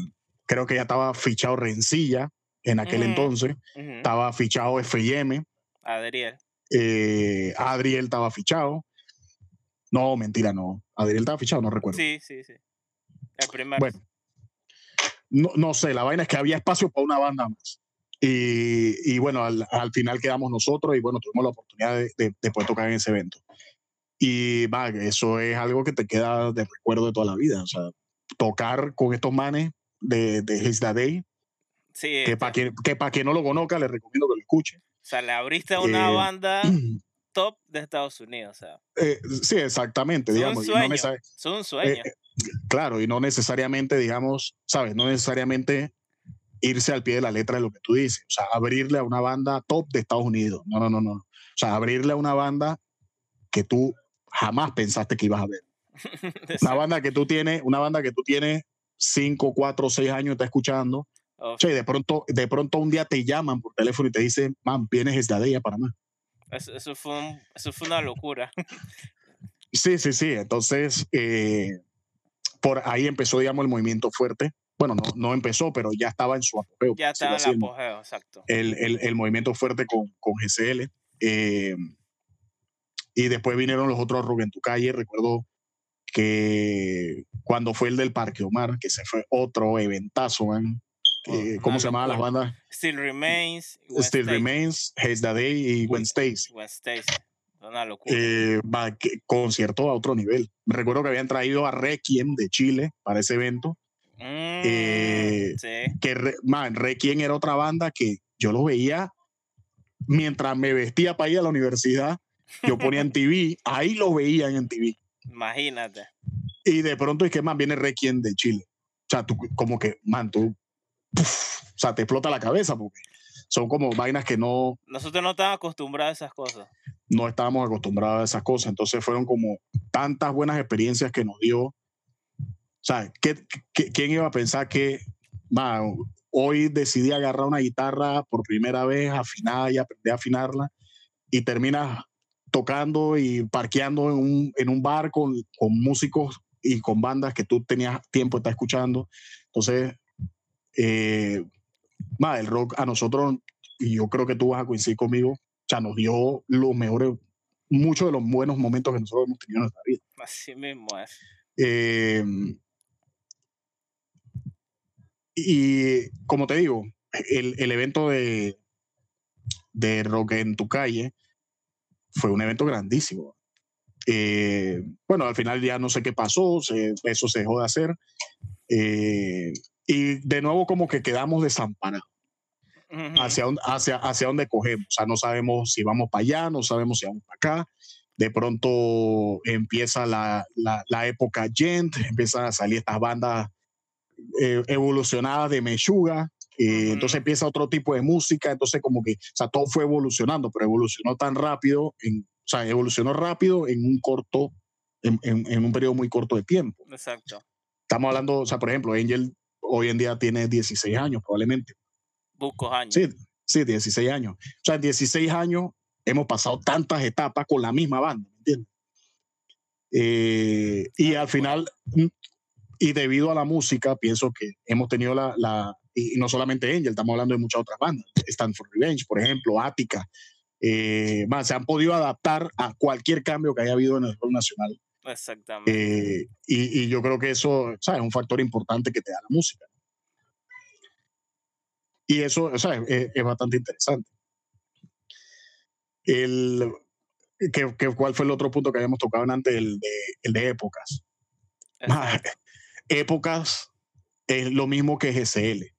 creo que ya estaba fichado Rencilla en aquel Ujú. entonces, Ujú. estaba fichado FM, Adriel. eh, Adriel estaba fichado. No, mentira, no. Adriel estaba fichado, no recuerdo. Sí, sí, sí. El. Bueno, no, no sé, la vaina es que había espacio para una banda más. Y, y bueno, al, al final quedamos nosotros y bueno, tuvimos la oportunidad de, de- de poder tocar en ese evento. Y va, que eso es algo que te queda de recuerdo de toda la vida. O sea, tocar con estos manes de, de His Da Day, sí, que para quien, que pa' quien no lo conozca, les recomiendo que lo escuche. o sea, le abriste a una Eh, banda top de Estados Unidos. O sea, Eh, sí, exactamente, Es un digamos. no sueño. necesar- es un sueño. Eh, claro, y no necesariamente, digamos, ¿sabes? No necesariamente irse al pie de la letra de lo que tú dices. O sea, abrirle a una banda top de Estados Unidos. No, no, no, no. O sea, abrirle a una banda que tú jamás pensaste que ibas a ver. Una banda que tú tienes, una banda que tú tienes cinco, cuatro, seis años está escuchando. Uf, O sea, y de pronto, de pronto un día te llaman por teléfono y te dicen, man, vienes esta ella para más. eso, eso fue un- eso fue una locura. Sí, sí, sí. Entonces, eh, por ahí empezó, digamos, el movimiento fuerte. Bueno, no, no empezó, pero ya estaba en su apogeo. Ya estaba en el apogeo, exacto. el, el- el movimiento fuerte con, con GCL. eh, y después vinieron los otros en tu calle. Recuerdo que cuando fue el del Parque Omar, que se fue otro eventazo, man. Eh, Oh, ¿Cómo una se llamaban las bandas? Still Remains. Still Stacy. Remains, Haze the Day y. Gwen Stacy. Una locura. Eh, concierto a otro nivel. Recuerdo que habían traído a Requiem de Chile para ese evento. Mm, eh, sí. Que, Re- man, Requiem era otra banda que yo lo veía mientras me vestía para ir a la universidad. Yo ponía en TV, ahí lo veían en TV. Imagínate. Y de pronto es que más viene Requiem de Chile. O sea, tú como que, man, tú, o sea, te explota la cabeza porque son como vainas que no, Nosotros no estamos acostumbrados a esas cosas. no estábamos acostumbrados a esas cosas. Entonces fueron como tantas buenas experiencias que nos dio. O sea, ¿qué, qué- quién iba a pensar que ma, hoy decidí agarrar una guitarra por primera vez, afinar y aprender a afinarla y terminas tocando y parqueando en un, en un bar con, con músicos y con bandas que tú tenías tiempo de estar escuchando? Entonces, eh, ma, el rock a nosotros, y yo creo que tú vas a coincidir conmigo, o sea, nos dio los mejores, muchos de los buenos momentos que nosotros hemos tenido en nuestra vida. Así mismo es. Eh, y como te digo, el, el evento de, de Rock en tu calle fue un evento grandísimo. Eh, bueno, al final ya no sé qué pasó, se- eso se dejó de hacer. Eh, y de nuevo como que quedamos desamparados hacia, dónde- hacia, hacia dónde cogemos. O sea, no sabemos si vamos para allá, no sabemos si vamos para acá. De pronto empieza la, la, la época Gent, empiezan a salir estas bandas eh, evolucionadas de Meshuga. eh, Ujú. Entonces empieza otro tipo de música. Entonces, como que, o sea, todo fue evolucionando, pero evolucionó tan rápido, en, o sea, evolucionó rápido en un corto, en, en- en un periodo muy corto de tiempo Exacto. estamos hablando, o sea, por ejemplo, Angel hoy en día tiene 16 años probablemente. Buscos años. Sí, sí, 16 años. O sea, en 16 años hemos pasado tantas etapas con la misma banda, ¿me entiendes? Eh, y al final, mm, y debido a la música, pienso que hemos tenido la, la y no solamente Angel, estamos hablando de muchas otras bandas, Stanford Revenge, por ejemplo, Ática, eh, más, se han podido adaptar a cualquier cambio que haya habido en el rock nacional. Exactamente. Eh, y, y, yo creo que eso ¿sabes? es un factor importante que te da la música. Y eso ¿sabes? Es, es bastante interesante. El, que, que, ¿Cuál fue el otro punto que habíamos tocado antes? El de, el de épocas. Épocas es lo mismo que GCL.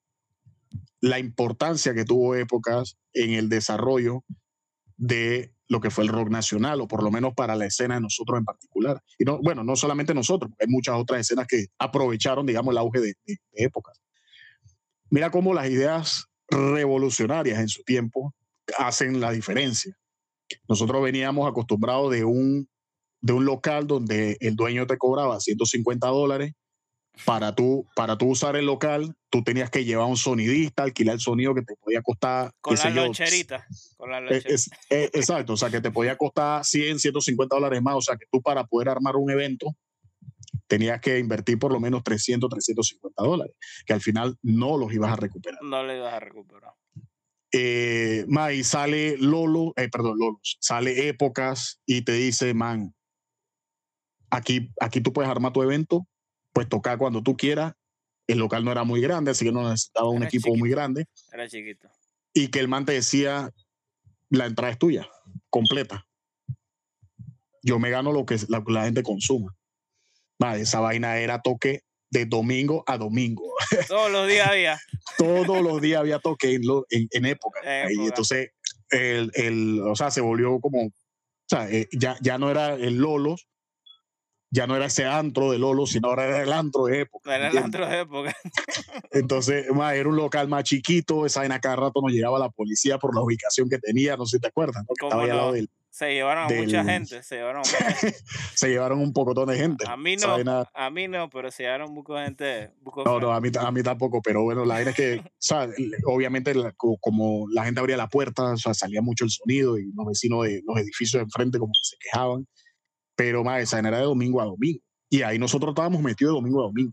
La importancia que tuvo épocas en el desarrollo de lo que fue el rock nacional, o por lo menos para la escena de nosotros en particular. Y no, bueno, no solamente nosotros, hay muchas otras escenas que aprovecharon, digamos, el auge de, de, de épocas. Mira cómo las ideas revolucionarias en su tiempo hacen la diferencia. Nosotros veníamos acostumbrados de un, de un local donde el dueño te cobraba 150 dólares para tú, para tú usar el local, tú tenías que llevar un sonidista, alquilar el sonido que te podía costar. Con la loncherita. Con la loncherita. Es, es, exacto, o sea, que te podía costar 100, 150 dólares más. O sea, que tú para poder armar un evento tenías que invertir por lo menos 300, 350 dólares, que al final no los ibas a recuperar. No los ibas a recuperar. Eh, ma, y sale Lolo, eh, perdón, Lolo, sale Épocas y te dice, man, aquí, aquí tú puedes armar tu evento, pues tocar cuando tú quieras. El local no era muy grande, así que no necesitaba un Era equipo chiquito. muy grande. Era chiquito. Y que el man te decía, la entrada es tuya, completa. Yo me gano lo que la, la gente consuma. Ma, esa vaina era toque de domingo a domingo. Todos los días había. Todos los días había toque en, lo- en, en época. En Y entonces, el, el, o sea, se volvió como, o sea, eh, ya, ya no era el Lolos, ya no era ese antro de Lolo, sino ahora era el antro de época. Era el antro de época. Entonces, ma, era un local más chiquito, esa vaina cada rato nos llegaba la policía por la ubicación que tenía, no sé si te acuerdas, ¿no? Que ¿Cómo estaba ahí al no? lado del, Se llevaron a Del- mucha gente. Se llevaron se llevaron un pocotón de gente. A mí no, vaina- a mí no, pero se llevaron mucha gente. buco No, no, a mí, a mí tampoco, pero bueno, la vaina es que, obviamente, la- co- como la gente abría la puerta, o sea, salía mucho el sonido y los vecinos de los edificios de enfrente como que se quejaban, pero más, esa era de domingo a domingo. Y ahí nosotros estábamos metidos de domingo a domingo.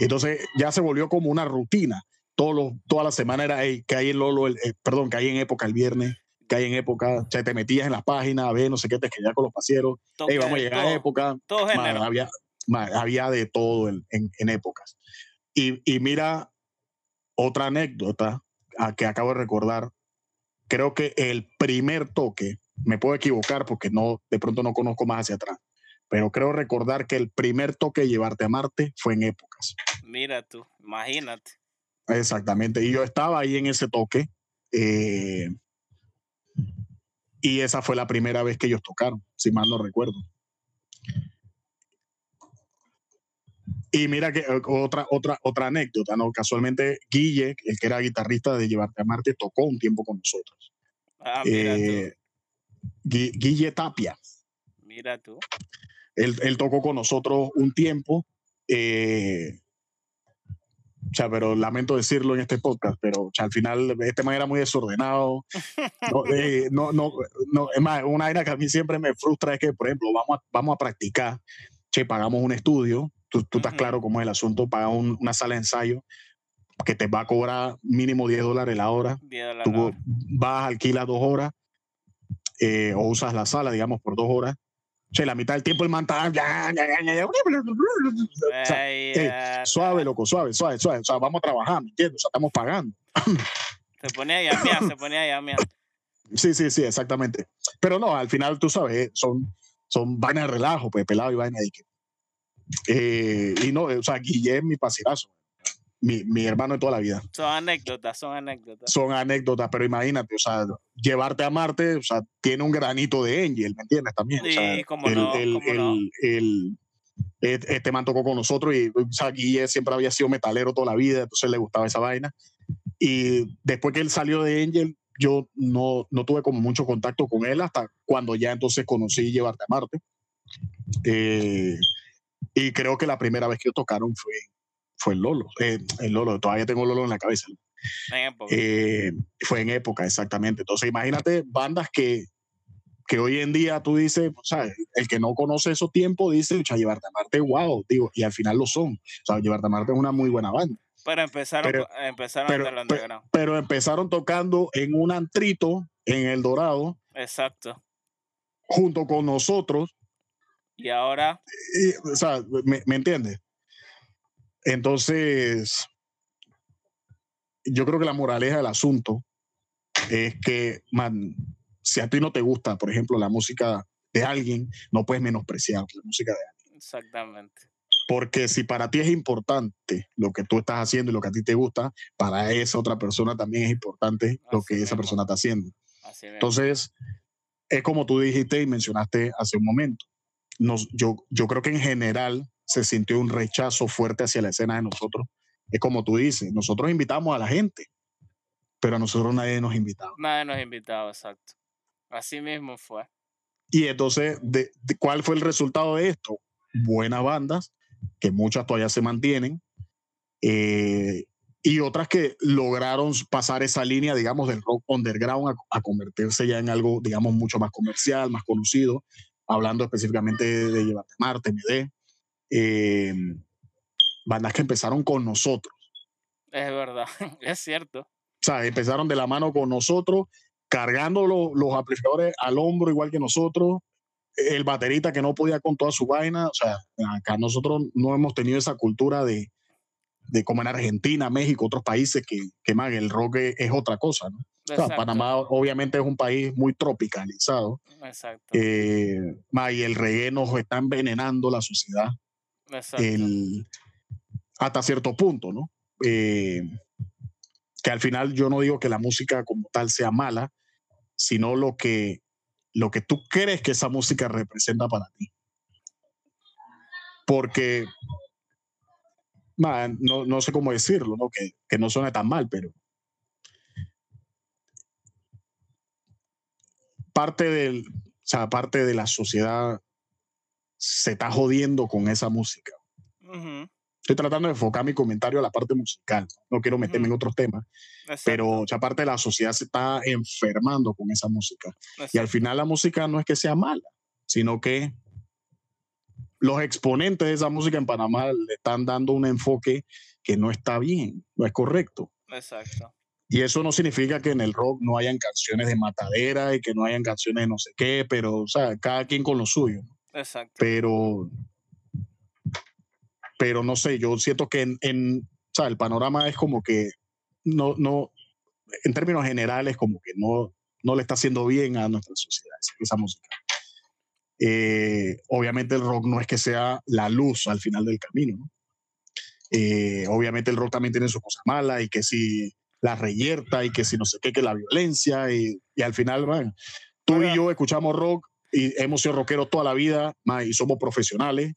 Entonces ya se volvió como una rutina. Todos los, toda la semana era, hey, que hay en Lolo, el, eh, perdón, que hay en época el viernes, que hay en época, o sea, te metías en la página a ver, no sé qué, te escribías con los pasieros, hey, vamos a llegar todo, a época, todo había, había de todo en, en- en épocas. Y, y mira, otra anécdota a que acabo de recordar. Creo que el primer toque, me puedo equivocar porque no, de pronto no conozco más hacia atrás, pero creo recordar que el primer toque de llevarte a Marte fue en épocas. Mira tú, imagínate. Exactamente. Y yo estaba ahí en ese toque. eh, y esa fue la primera vez que ellos tocaron, si mal no recuerdo. Y mira que eh, otra, otra, otra anécdota, ¿no? Casualmente, Guille, el que era guitarrista de Llevarte a Marte, tocó un tiempo con nosotros. Ah, mira Eh, Gui- Guille Tapia, tú, mira tú. él, él tocó con nosotros un tiempo. eh, o sea, pero lamento decirlo en este podcast, pero o sea, al final este man era muy desordenado. No, eh, no, no, no, es más, una vaina que a mí siempre me frustra es que, por ejemplo, vamos a, vamos a practicar, che, pagamos un estudio, tú, tú estás claro cómo es el asunto, pagas un- una sala de ensayo que te va a cobrar mínimo 10 dólares la hora, de la tú hora. vas, alquilas dos horas eh, o usas la sala, digamos, por dos horas. Che, la mitad del tiempo el man está... O sea, eh, suave, loco, suave, suave, suave. O sea, vamos a trabajar, ¿me entiendes? O sea, estamos pagando. Se ponía a llamear, se ponía a llamear. Sí, sí, sí, exactamente. Pero no, al final, tú sabes, eh, son, son vainas de relajo, pues, pelado y vaina de que... Eh, y no, o sea, Guillem, mi pasilazo, mi, mi hermano de toda la vida. Son anécdotas, son anécdotas. Son anécdotas, pero imagínate, o sea, llevarte a Marte, o sea, tiene un granito de Angel, ¿me entiendes? También. o sea, Sí, cómo el, no, el- no. el- este man tocó con nosotros y, o sea, Guille siempre había sido metalero toda la vida, entonces le gustaba esa vaina. Y después que él salió de Angel, yo no, no tuve como mucho contacto con él hasta cuando ya entonces conocí Llevarte a Marte. Eh, y creo que la primera vez que tocaron fue, fue el Lolo. Eh, el Lolo, todavía tengo Lolo en la cabeza. En época. Eh, fue en época, exactamente. Entonces, imagínate bandas que, que hoy en día tú dices, o sea, el que no conoce esos tiempos dice, o sea, Llevarte a Marte, wow, digo, y al final lo son. O sea, Llevarte a Marte es una muy buena banda. Pero empezaron, Pero- empezaron pero- el empezaron tocando en un antrito en El Dorado, Exacto. junto con nosotros, Y ahora, y, o sea, ¿me, me entiendes? Entonces, yo creo que la moraleja del asunto es que, man, si a ti no te gusta, por ejemplo, la música de alguien, no puedes menospreciar la música de alguien. exactamente. Porque si para ti es importante lo que tú estás haciendo y lo que a ti te gusta, para esa otra persona también es importante lo que esa persona está haciendo. Así. Entonces, es como tú dijiste y mencionaste hace un momento. Nos, yo, yo creo que en general se sintió un rechazo fuerte hacia la escena de nosotros. Es como tú dices, nosotros invitamos a la gente, pero a nosotros nadie nos invitaba. Nadie nos invitaba, exacto. Así mismo fue. Y entonces, de, de- ¿cuál fue el resultado de esto? Buenas bandas, que muchas todavía se mantienen, eh, y otras que lograron pasar esa línea, digamos, del rock underground a, a convertirse ya en algo, digamos, mucho más comercial, más conocido, hablando específicamente de, de Llevarte Marte, MD, eh, bandas que empezaron con nosotros. Es verdad, es cierto. O sea, empezaron de la mano con nosotros, cargando lo- los amplificadores al hombro igual que nosotros, el baterista que no podía con toda su vaina, o sea, acá nosotros no hemos tenido esa cultura de, de como en Argentina, México, otros países que, que man, el rock es, es otra cosa, ¿no? O sea, Exacto, Panamá obviamente es un país muy tropicalizado Exacto. eh, y el reggae nos está envenenando la sociedad. El, hasta cierto punto, ¿no? Eh, que al final yo no digo que la música como tal sea mala, sino lo que, lo que tú crees que esa música representa para ti. Porque, no, no sé cómo decirlo, ¿no? Que, que no suene tan mal, pero parte del, o sea, parte de la sociedad se está jodiendo con esa música. Estoy tratando de enfocar mi comentario a la parte musical. No quiero meterme en otros temas, exacto, pero ya parte de la sociedad se está enfermando con esa música. Y al final la música no es que sea mala, sino que los exponentes de esa música en Panamá le están dando un enfoque que no está bien, no es correcto. Exacto. Y eso no significa que en el rock no hayan canciones de matadera y que no hayan canciones de no sé qué, pero, o sea, cada quien con lo suyo. ¿no? Exacto. pero pero no sé, yo siento que en, en o sea, el panorama es como que no, no, en términos generales, como que no, no le está haciendo bien a nuestra sociedad esa, música. Eh, obviamente el rock no es que sea la luz al final del camino, ¿no? Eh, obviamente el rock también tiene sus cosas malas y que si la reyerta y que si no sé qué, que la violencia y, y al final, man, tú y yo escuchamos rock y hemos sido rockeros toda la vida man, y somos profesionales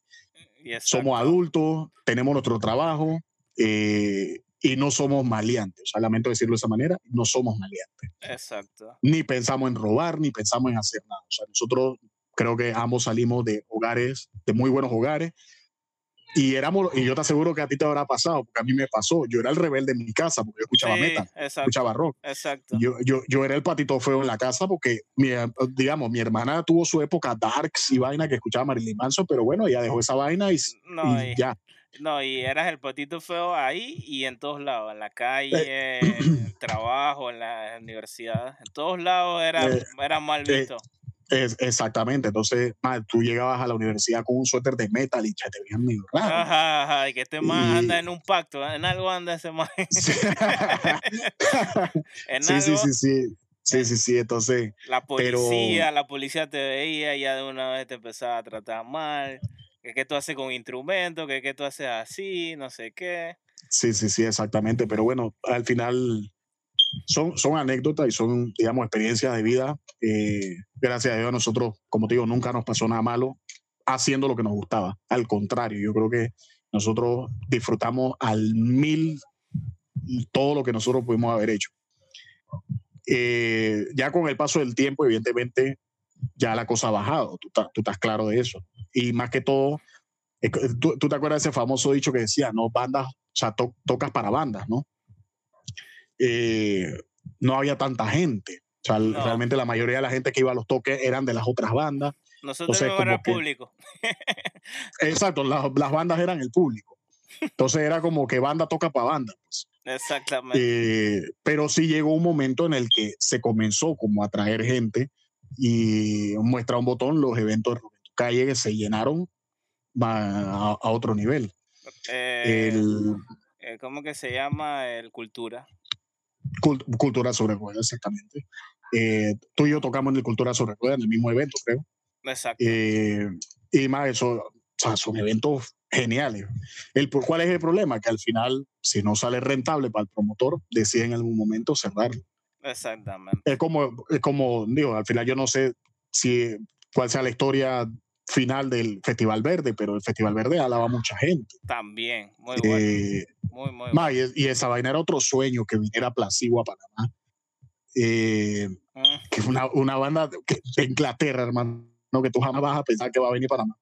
somos exacto. adultos, tenemos nuestro trabajo eh, y no somos maleantes. O sea, lamento decirlo de esa manera, no somos maleantes. Exacto. Ni pensamos en robar, ni pensamos en hacer nada. O sea, nosotros creo que ambos salimos de hogares, de muy buenos hogares. Y éramos, y yo te aseguro que a ti te habrá pasado, porque a mí me pasó. Yo era el rebelde en mi casa, porque yo escuchaba Sí, metal, exacto. escuchaba rock. Exacto. Yo, yo, yo era el patito feo en la casa porque, mi, digamos, mi hermana tuvo su época darks y vaina que escuchaba Marilyn Manson, pero bueno, ella dejó esa vaina y, No, y y- ya. No, y eras el patito feo ahí y en todos lados, en la calle, en el trabajo, en la universidad, en todos lados era, Eh, era mal eh, visto. Es, exactamente. Entonces, ma, tú llegabas a la universidad con un suéter de metal y ya te veían medio raro. Ajá, ajá, y que este man y- anda en un pacto, en algo anda ese man. Sí. En sí, sí, algo, sí, sí. Sí, sí, sí. Entonces, la pero- policía, la policía te veía y ya de una vez te empezaba a tratar mal. Que qué tú haces con instrumentos, que qué tú haces así, no sé qué. sí, sí, sí, exactamente. Pero bueno, al final son, son anécdotas y son, digamos, experiencias de vida. Eh, gracias a Dios, nosotros, como te digo, nunca nos pasó nada malo haciendo lo que nos gustaba. Al contrario, yo creo que nosotros disfrutamos al mil todo lo que nosotros pudimos haber hecho. Eh, ya con el paso del tiempo, evidentemente, ya la cosa ha bajado, tú, tú estás claro de eso. Y más que todo, tú, tú te acuerdas de ese famoso dicho que decía, no bandas o sea, tocas para bandas, ¿no? Eh, no había tanta gente. O sea, realmente la mayoría de la gente que iba a los toques eran de las otras bandas. Nosotros no era público. exacto, las, las, bandas eran el público. Entonces era como que banda toca para banda. Pues. Exactamente. Eh, pero sí llegó un momento en el que se comenzó como a traer gente y muestra un botón, los eventos de Calle se llenaron a, a otro nivel. Eh, eh, ¿Cómo que se llama? El Cultura. Cultura sobre ruedas, exactamente. Eh, tú y yo tocamos en el Cultura sobre ruedas, en el mismo evento, creo. Exacto. y más eso, son eventos geniales. El, ¿Cuál es el problema? Que al final, si no sale rentable para el promotor, decide en algún momento cerrarlo. Exactamente. Es como, es como, digo, al final yo no sé si cuál sea la historia final del Festival Verde, pero el Festival Verde alaba a mucha gente. También, muy bueno. Eh, muy, muy bueno. Y, esa vaina era otro sueño que viniera a Placigua a Panamá. Eh, mm. Que es una, una banda de, Inglaterra, hermano, que tú jamás vas a pensar que va a venir a Panamá.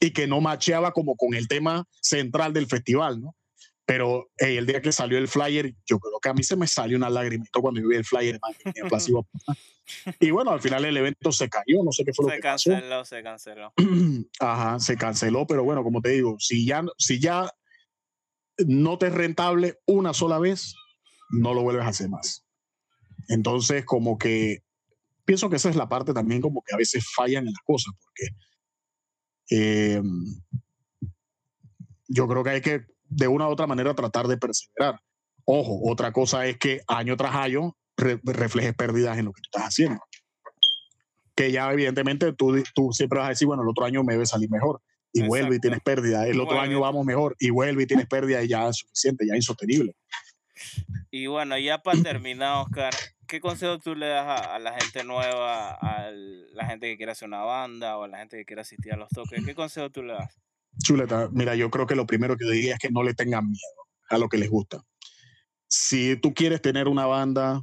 Y que no macheaba como con el tema central del festival, ¿no? Pero el día que salió el flyer, yo creo que a mí se me salió una lagrimita cuando yo vi el flyer Y bueno, al final el evento se cayó, no sé qué fue lo que canceló, Se canceló, Ajá, se canceló, pero bueno, como te digo, si ya, si ya no te es rentable una sola vez, no lo vuelves a hacer más. Entonces, como que pienso que esa es la parte también como que a veces fallan en las cosas, porque eh, yo creo que hay que de una u otra manera tratar de perseverar. Ojo, otra cosa es que año tras año reflejes pérdidas en lo que tú estás haciendo. Que ya evidentemente tú, tú siempre vas a decir, bueno, el otro año me debe salir mejor. Y vuelve y tienes pérdida. El otro año vamos mejor. Y vuelve y tienes pérdida y ya es suficiente, ya es insostenible. Y bueno, ya para terminar, Oscar, ¿qué consejo tú le das a, a, la gente nueva, a la gente que quiere hacer una banda o a la gente que quiere asistir a los toques? ¿Qué consejo tú le das? Chuleta, mira, yo creo que lo primero que diría es que no le tengan miedo a lo que les gusta. Si tú quieres tener una banda,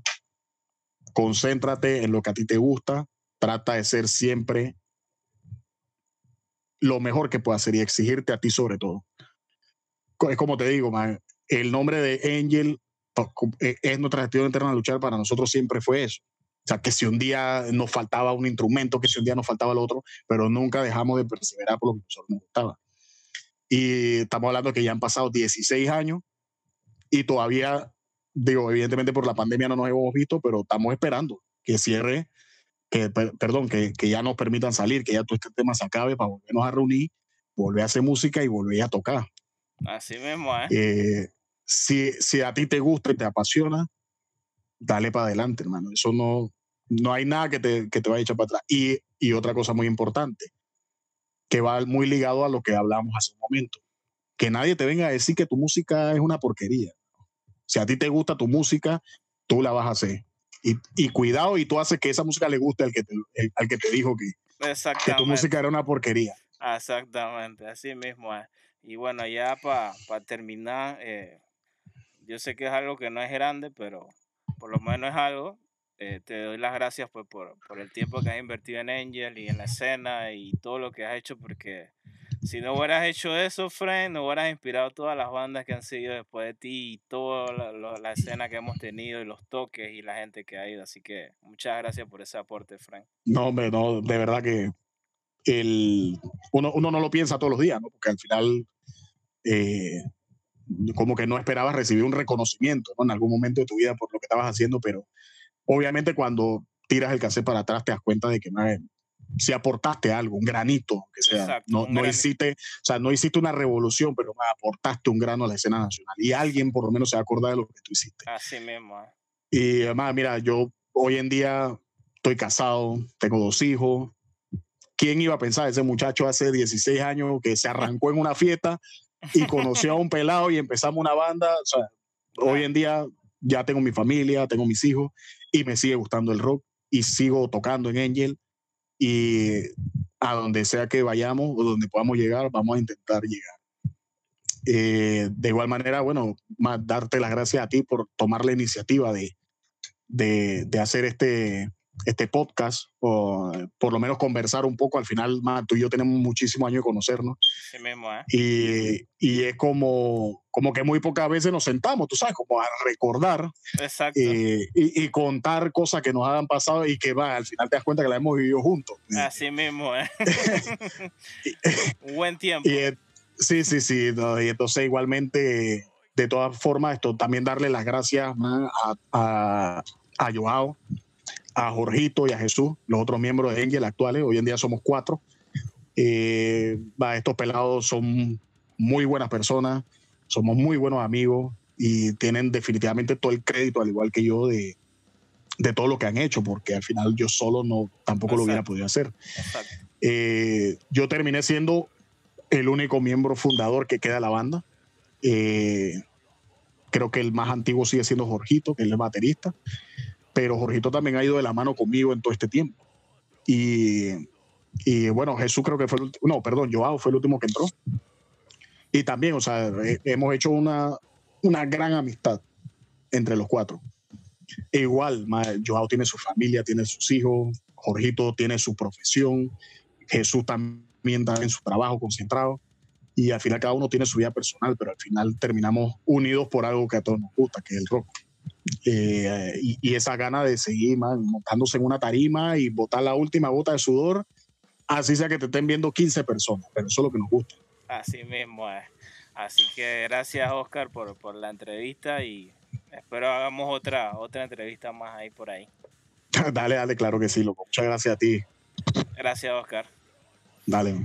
concéntrate en lo que a ti te gusta, trata de ser siempre lo mejor que puedas hacer y exigirte a ti sobre todo. Es como te digo, el nombre de Angel e, es nuestra gestión interna de luchar, para nosotros siempre fue eso. O sea, que si un día nos faltaba un instrumento, que si un día nos faltaba el otro, pero nunca dejamos de perseverar por lo que nos gustaba. Y estamos hablando que ya han pasado 16 años y todavía, digo, evidentemente por la pandemia no nos hemos visto, pero estamos esperando que cierre, que, perdón, que, que ya nos permitan salir, que ya todo este tema se acabe para volvernos a reunir, volver a hacer música y volver a tocar. Así mismo, ¿eh? eh si, si a ti te gusta y te apasiona, dale para adelante, hermano. Eso no, no hay nada que te, que te vaya a echar para atrás. Y, y otra cosa muy importante, que va muy ligado a lo que hablamos hace un momento. Que nadie te venga a decir que tu música es una porquería. Si a ti te gusta tu música, tú la vas a hacer. Y, y cuidado, y tú haces que esa música le guste al que te, al que te dijo que, que tu música era una porquería. Exactamente, así mismo es. Y bueno, ya para terminar, eh, yo sé que es algo que no es grande, pero por lo menos es algo. Eh, te doy las gracias pues, por, por, el tiempo que has invertido en Angel y en la escena y todo lo que has hecho, porque si no hubieras hecho eso, Fred, no hubieras inspirado todas las bandas que han seguido después de ti y toda la, escena que hemos tenido y los toques y la gente que ha ido. Así que muchas gracias por ese aporte, Frank. No, hombre, no, de verdad que el, uno, uno no lo piensa todos los días, ¿no? porque al final eh, como que no esperabas recibir un reconocimiento en algún momento de tu vida por lo que estabas haciendo, pero obviamente cuando tiras el cassette para atrás te das cuenta de que si aportaste algo, un granito, que sea, no, no hiciste, o sea, no hiciste una revolución, pero aportaste un grano a la escena nacional y alguien por lo menos se va a acordar de lo que tú hiciste. Así mismo. Eh. Y además, mira, yo hoy en día estoy casado, tengo dos hijos. ¿Quién iba a pensar ese muchacho hace 16 años que se arrancó en una fiesta y conoció a un pelado y empezamos una banda? O sea, hoy en día ya tengo mi familia, tengo mis hijos y me sigue gustando el rock y sigo tocando en Angel y a donde sea que vayamos o donde podamos llegar, vamos a intentar llegar. Eh, de igual manera, bueno, más darte las gracias a ti por tomar la iniciativa de, de, de hacer este, este podcast, o por lo menos conversar un poco. Al final, tú y yo tenemos muchísimos años de conocernos. Sí mismo, ¿eh? Y, y, es como, como que muy pocas veces nos sentamos, tú sabes, como a recordar Exacto. eh, y, y, contar cosas que nos han pasado y que va, al final te das cuenta que la hemos vivido juntos. Así mismo, ¿eh? Un buen tiempo. Y, sí, sí, sí. No, y entonces igualmente, de todas formas, esto también darle las gracias man, a, a, a Joao, a Jorgito y a Jesús, los otros miembros de Engel actuales. Hoy en día somos cuatro. Eh, estos pelados son muy buenas personas, somos muy buenos amigos y tienen definitivamente todo el crédito, al igual que yo, de, de todo lo que han hecho, porque al final yo solo no tampoco Exacto. lo hubiera podido hacer. Eh, yo terminé siendo el único miembro fundador que queda de la banda. Eh, creo que el más antiguo sigue siendo Jorgito, que es el baterista, pero Jorgito también ha ido de la mano conmigo en todo este tiempo. Y, y bueno, Jesús creo que fue el último, no, perdón, Joao fue el último que entró. Y también, o sea, hemos hecho una, una gran amistad entre los cuatro. E igual, Joao tiene su familia, tiene sus hijos, Jorgito tiene su profesión, Jesús también está en su trabajo concentrado y al final cada uno tiene su vida personal, pero al final terminamos unidos por algo que a todos nos gusta, que es el rock. Eh, y, y, esa gana de seguir man, montándose en una tarima y botar la última gota de sudor, así sea que te estén viendo 15 personas, pero eso es lo que nos gusta. Así mismo es. Así que gracias Oscar por, por la entrevista y espero hagamos otra, otra entrevista más ahí por ahí. dale, dale, claro que sí, loco. Muchas gracias a ti. Gracias, Oscar. Dale.